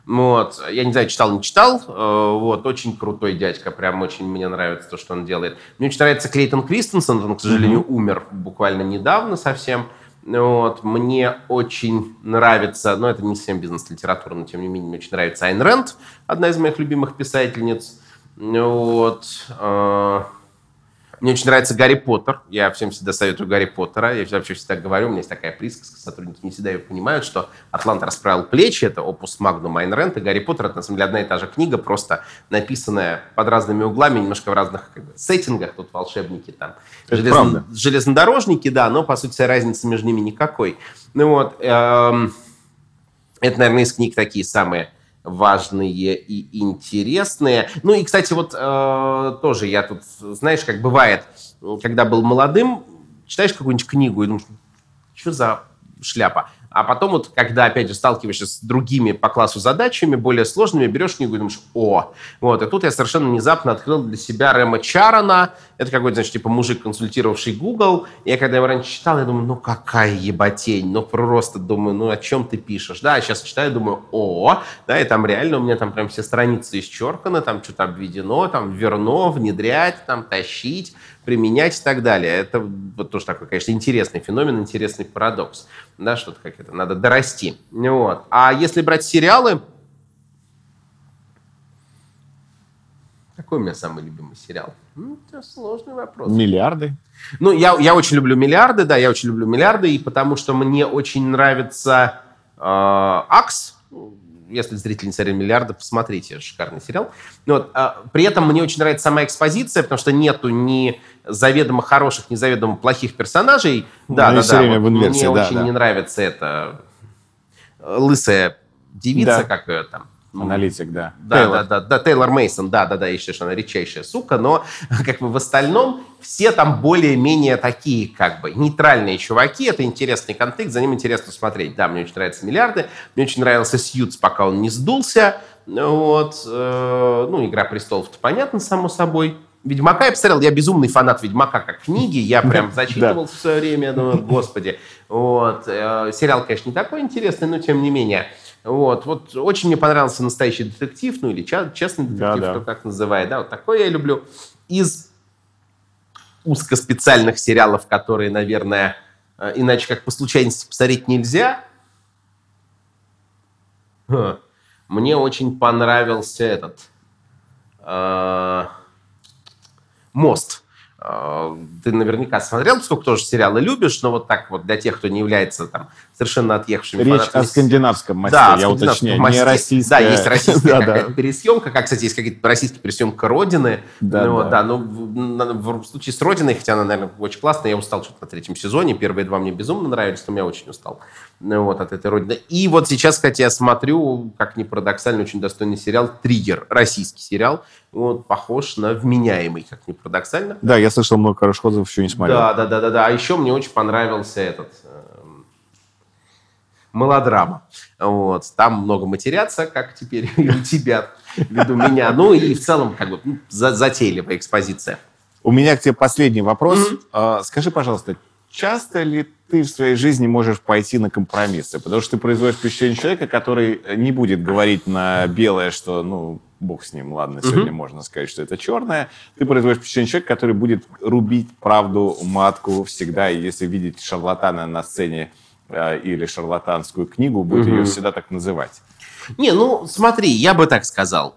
Вот, я не знаю, читал, не читал. э, Вот, очень крутой дядька, прям очень мне нравится то, что он делает. Мне очень нравится Клейтон Кристенсен, он, к сожалению, умер буквально недавно совсем. Вот, мне очень нравится, ну, это не совсем бизнес-литература, но тем не менее, мне очень нравится Айн Рэнд, одна из моих любимых писательниц. Вот, э, мне очень нравится Гарри Поттер. Я всем всегда советую Гарри Поттера. Я вообще всегда говорю, у меня есть такая присказка, сотрудники не всегда ее понимают, что «Атлант расправил плечи» — это опус Магнум Айн Рэнд, и «Гарри Поттер» — это, на самом деле, одна и та же книга, просто написанная под разными углами, немножко в разных как бы, сеттингах. Тут волшебники, там Это правда. железнодорожники, да, но, по сути, разницы между ними никакой. Ну вот, эм, это, наверное, из книг такие самые важные и интересные. Ну и, кстати, вот э, тоже я тут, знаешь, как бывает, когда был молодым, читаешь какую-нибудь книгу и думаешь, что за шляпа? А потом вот, когда, опять же, сталкиваешься с другими по классу задачами, более сложными, берешь книгу и думаешь, о, вот. И тут я совершенно внезапно открыл для себя Рэма Чарана. Это какой-то, значит, типа мужик, консультировавший Google. Я когда его раньше читал, я думаю, ну какая еботень, ну просто думаю, ну о чем ты пишешь? Да, а сейчас читаю, думаю, о, да, и там реально у меня там прям все страницы исчерканы, там что-то обведено, там верно, внедрять, там тащить, применять и так далее. Это вот тоже такой, конечно, интересный феномен, интересный парадокс. Да, что-то как это, надо дорасти. Вот. А если брать сериалы, какой у меня самый любимый сериал? Ну, это сложный вопрос. Миллиарды. Ну, я, я очень люблю «Миллиарды», да, я очень люблю «Миллиарды», и потому что мне очень нравится э, «Акс». Если зрители не смотрели «Миллиарды», посмотрите, шикарный сериал. Ну Вот. а, при этом мне очень нравится сама экспозиция, потому что нету ни заведомо хороших, ни заведомо плохих персонажей. Да, Ну, да, да. время вот в инверсии, мне да, очень да. не нравится эта э, лысая девица, Да. как ее там, Аналитик, да. Да, Тейлор. да, да, да, Тейлор Мейсон, да, да, да, я считаю, что она редчайшая сука, но <laughs> как бы в остальном все там более-менее такие, как бы, нейтральные чуваки, это интересный контекст, за ним интересно смотреть. Да, мне очень нравятся «Миллиарды», мне очень нравился «Сьюз», пока он не сдулся, вот, э, ну, «Игра престолов»-то понятно, само собой. Ведьмака я посмотрел, я безумный фанат Ведьмака как книги, я <laughs> прям зачитывал в свое время, думаю, господи. Вот. Э, сериал, конечно, не такой интересный, но тем не менее. Вот, вот очень мне понравился настоящий детектив, ну или честный детектив, да, да. кто как называет, да, вот такой я люблю. Из узкоспециальных сериалов, которые, наверное, э, иначе как по случайности посмотреть нельзя, мне очень понравился этот э, мост. Э, ты наверняка смотрел, сколько тоже сериалы любишь, но вот так вот для тех, кто не является там совершенно отъехавшими Речь фанатами. о скандинавском масте, да, я уточняю, масте. не российская. Да, есть <laughs> российская да, да. пересъемка, как, кстати, есть какие-то российские пересъемка Родины. Да, ну, да. да ну, в, в случае с Родиной, хотя она, наверное, очень классная, я устал что-то на третьем сезоне, первые два мне безумно нравились, но я очень устал ну, вот, от этой Родины. И вот сейчас, кстати, я смотрю, как ни парадоксально, очень достойный сериал «Триггер», российский сериал, вот, похож на вменяемый, как ни парадоксально. Да, я слышал много хороших отзывов, еще не смотрел. Да, да, да, да, да. А еще мне очень понравился этот мелодрама. Вот. Там много матерятся, как теперь <laughs> и у тебя, ввиду меня. Ну и в целом как бы ну, затейливая экспозиция. У меня к тебе последний вопрос. Mm-hmm. Скажи, пожалуйста, часто ли ты в своей жизни можешь пойти на компромиссы? Потому что ты производишь впечатление человека, который не будет говорить на белое, что, ну, бог с ним, ладно, сегодня mm-hmm. можно сказать, что это черное. Ты производишь впечатление человека, который будет рубить правду матку всегда, и если видеть шарлатана на сцене Э, или шарлатанскую книгу, будет угу. ее всегда так называть. Не, ну смотри, я бы так сказал.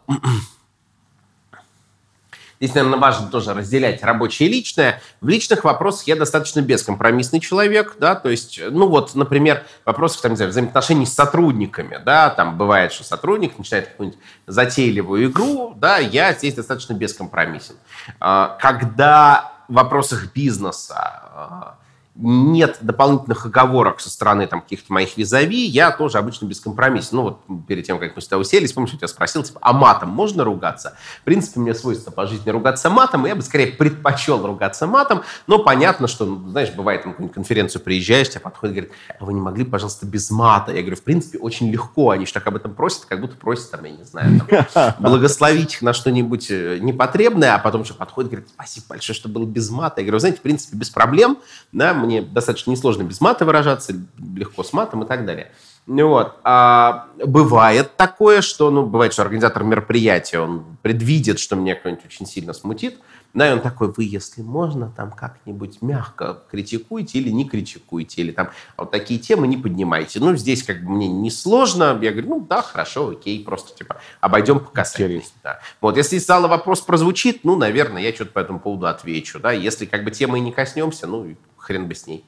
Здесь, наверное, важно тоже разделять рабочее и личное. В личных вопросах я достаточно бескомпромиссный человек, да, то есть, ну вот, например, вопросах, там, не знаю, взаимоотношений с сотрудниками, да, там бывает, что сотрудник начинает какую-нибудь затейливую игру, да, я здесь достаточно бескомпромиссен. А, когда в вопросах бизнеса а, нет дополнительных оговорок со стороны там, каких-то моих визави, я тоже обычно без компромисса. Ну, вот перед тем, как мы с тобой уселись, помнишь, я тебя спросил, типа, а матом можно ругаться? В принципе, мне свойственно по жизни ругаться матом, и я бы скорее предпочел ругаться матом, но понятно, что, ну, знаешь, бывает, на какую-нибудь конференцию приезжаешь, тебя подходит и говорит, а вы не могли, пожалуйста, без мата? Я говорю, в принципе, очень легко, они же так об этом просят, как будто просят, там, я не знаю, там, <laughs> благословить их на что-нибудь э, непотребное, а потом еще подходит и говорит, спасибо большое, что было без мата. Я говорю, знаете, в принципе, без проблем, да, мне достаточно несложно без мата выражаться, легко с матом и так далее. Ну вот. А бывает такое, что, ну, бывает, что организатор мероприятия, он предвидит, что меня кто-нибудь очень сильно смутит, да, и он такой, вы, если можно, там как-нибудь мягко критикуйте или не критикуйте, или там вот такие темы не поднимайте. Ну, здесь как бы мне не сложно. Я говорю, ну да, хорошо, окей, просто типа обойдем по касательной. Да. Вот, если стало вопрос прозвучит, ну, наверное, я что-то по этому поводу отвечу, да. Если как бы темы не коснемся, ну, хрен бы с ней.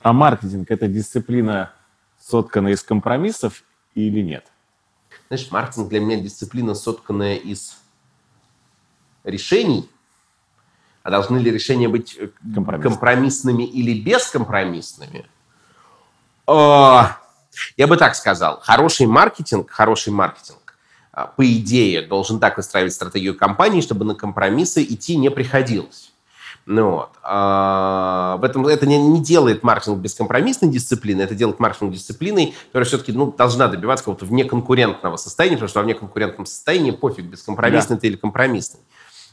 А маркетинг – это дисциплина, сотканная из компромиссов или нет? Знаешь, маркетинг для меня дисциплина, сотканная из решений, а должны ли решения быть э, Компромисс. компромиссными или бескомпромиссными? О, я бы так сказал. Хороший маркетинг, хороший маркетинг, а, по идее, должен так выстраивать стратегию компании, чтобы на компромиссы идти не приходилось. Ну, вот. а, в этом, это не, не делает маркетинг бескомпромиссной дисциплиной, это делает маркетинг дисциплиной, которая все-таки ну, должна добиваться какого-то внеконкурентного состояния, потому что во внеконкурентном состоянии пофиг, бескомпромиссный да. ты или компромиссный.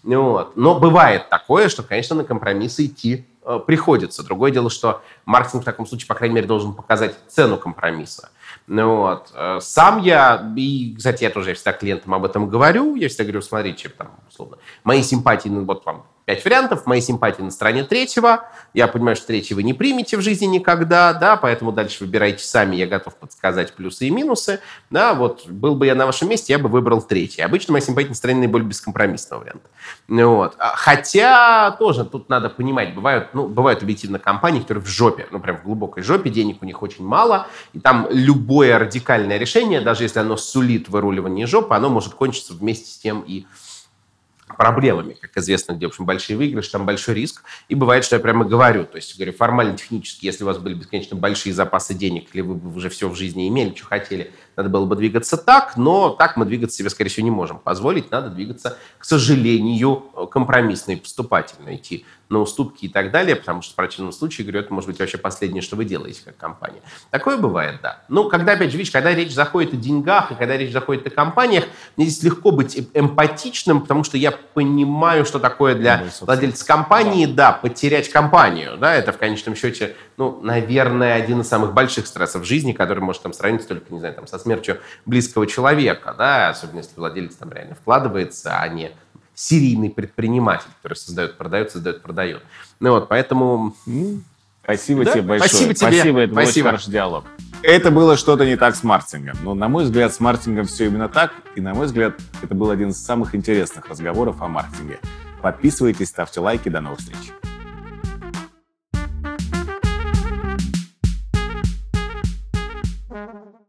Вот. Но бывает такое, что, конечно, на компромиссы идти э, приходится. Другое дело, что маркетинг в таком случае, по крайней мере, должен показать цену компромисса. Ну, вот. Э, сам я, и, кстати, я тоже всегда клиентам об этом говорю, я всегда говорю, смотрите, там, условно, мои симпатии, ну, вот вам пять вариантов, моей симпатии на стороне третьего. Я понимаю, что третий вы не примете в жизни никогда, да, поэтому дальше выбирайте сами, я готов подсказать плюсы и минусы. Да, вот был бы я на вашем месте, я бы выбрал третий. Обычно моя симпатия на стороне наиболее бескомпромиссного варианта. Вот. А, хотя тоже тут надо понимать, бывают, ну, бывают объективно компании, которые в жопе, ну, прям в глубокой жопе, денег у них очень мало, и там любое радикальное решение, даже если оно сулит выруливание жопы, оно может кончиться вместе с тем и проблемами, как известно, где, в общем, большие выигрыши, там большой риск. И бывает, что я прямо говорю, то есть, говорю, формально, технически, если у вас были бесконечно большие запасы денег, или вы бы уже все в жизни имели, что хотели, надо было бы двигаться так, но так мы двигаться себе, скорее всего, не можем позволить. Надо двигаться, к сожалению, компромиссно и поступательно идти на уступки и так далее, потому что в противном случае, говорю, это может быть вообще последнее, что вы делаете как компания. Такое бывает, да. Ну, когда, опять же, видишь, когда речь заходит о деньгах, и когда речь заходит о компаниях, мне здесь легко быть эмпатичным, потому что я понимаю, что такое для ну, владельца компании, да. да, потерять компанию, да, это в конечном счете, ну, наверное, один из самых больших стрессов в жизни, который может там сравниться только, не знаю, там, со смертью близкого человека, да, особенно если владелец там реально вкладывается, а не серийный предприниматель, который создает, продает, создает, продает. Ну вот, поэтому... Спасибо да? тебе большое. Спасибо тебе. Спасибо, это Спасибо. очень хороший диалог. Это было что-то не так с маркетингом. Но, на мой взгляд, с маркетингом все именно так. И, на мой взгляд, это был один из самых интересных разговоров о маркетинге. Подписывайтесь, ставьте лайки. До новых встреч.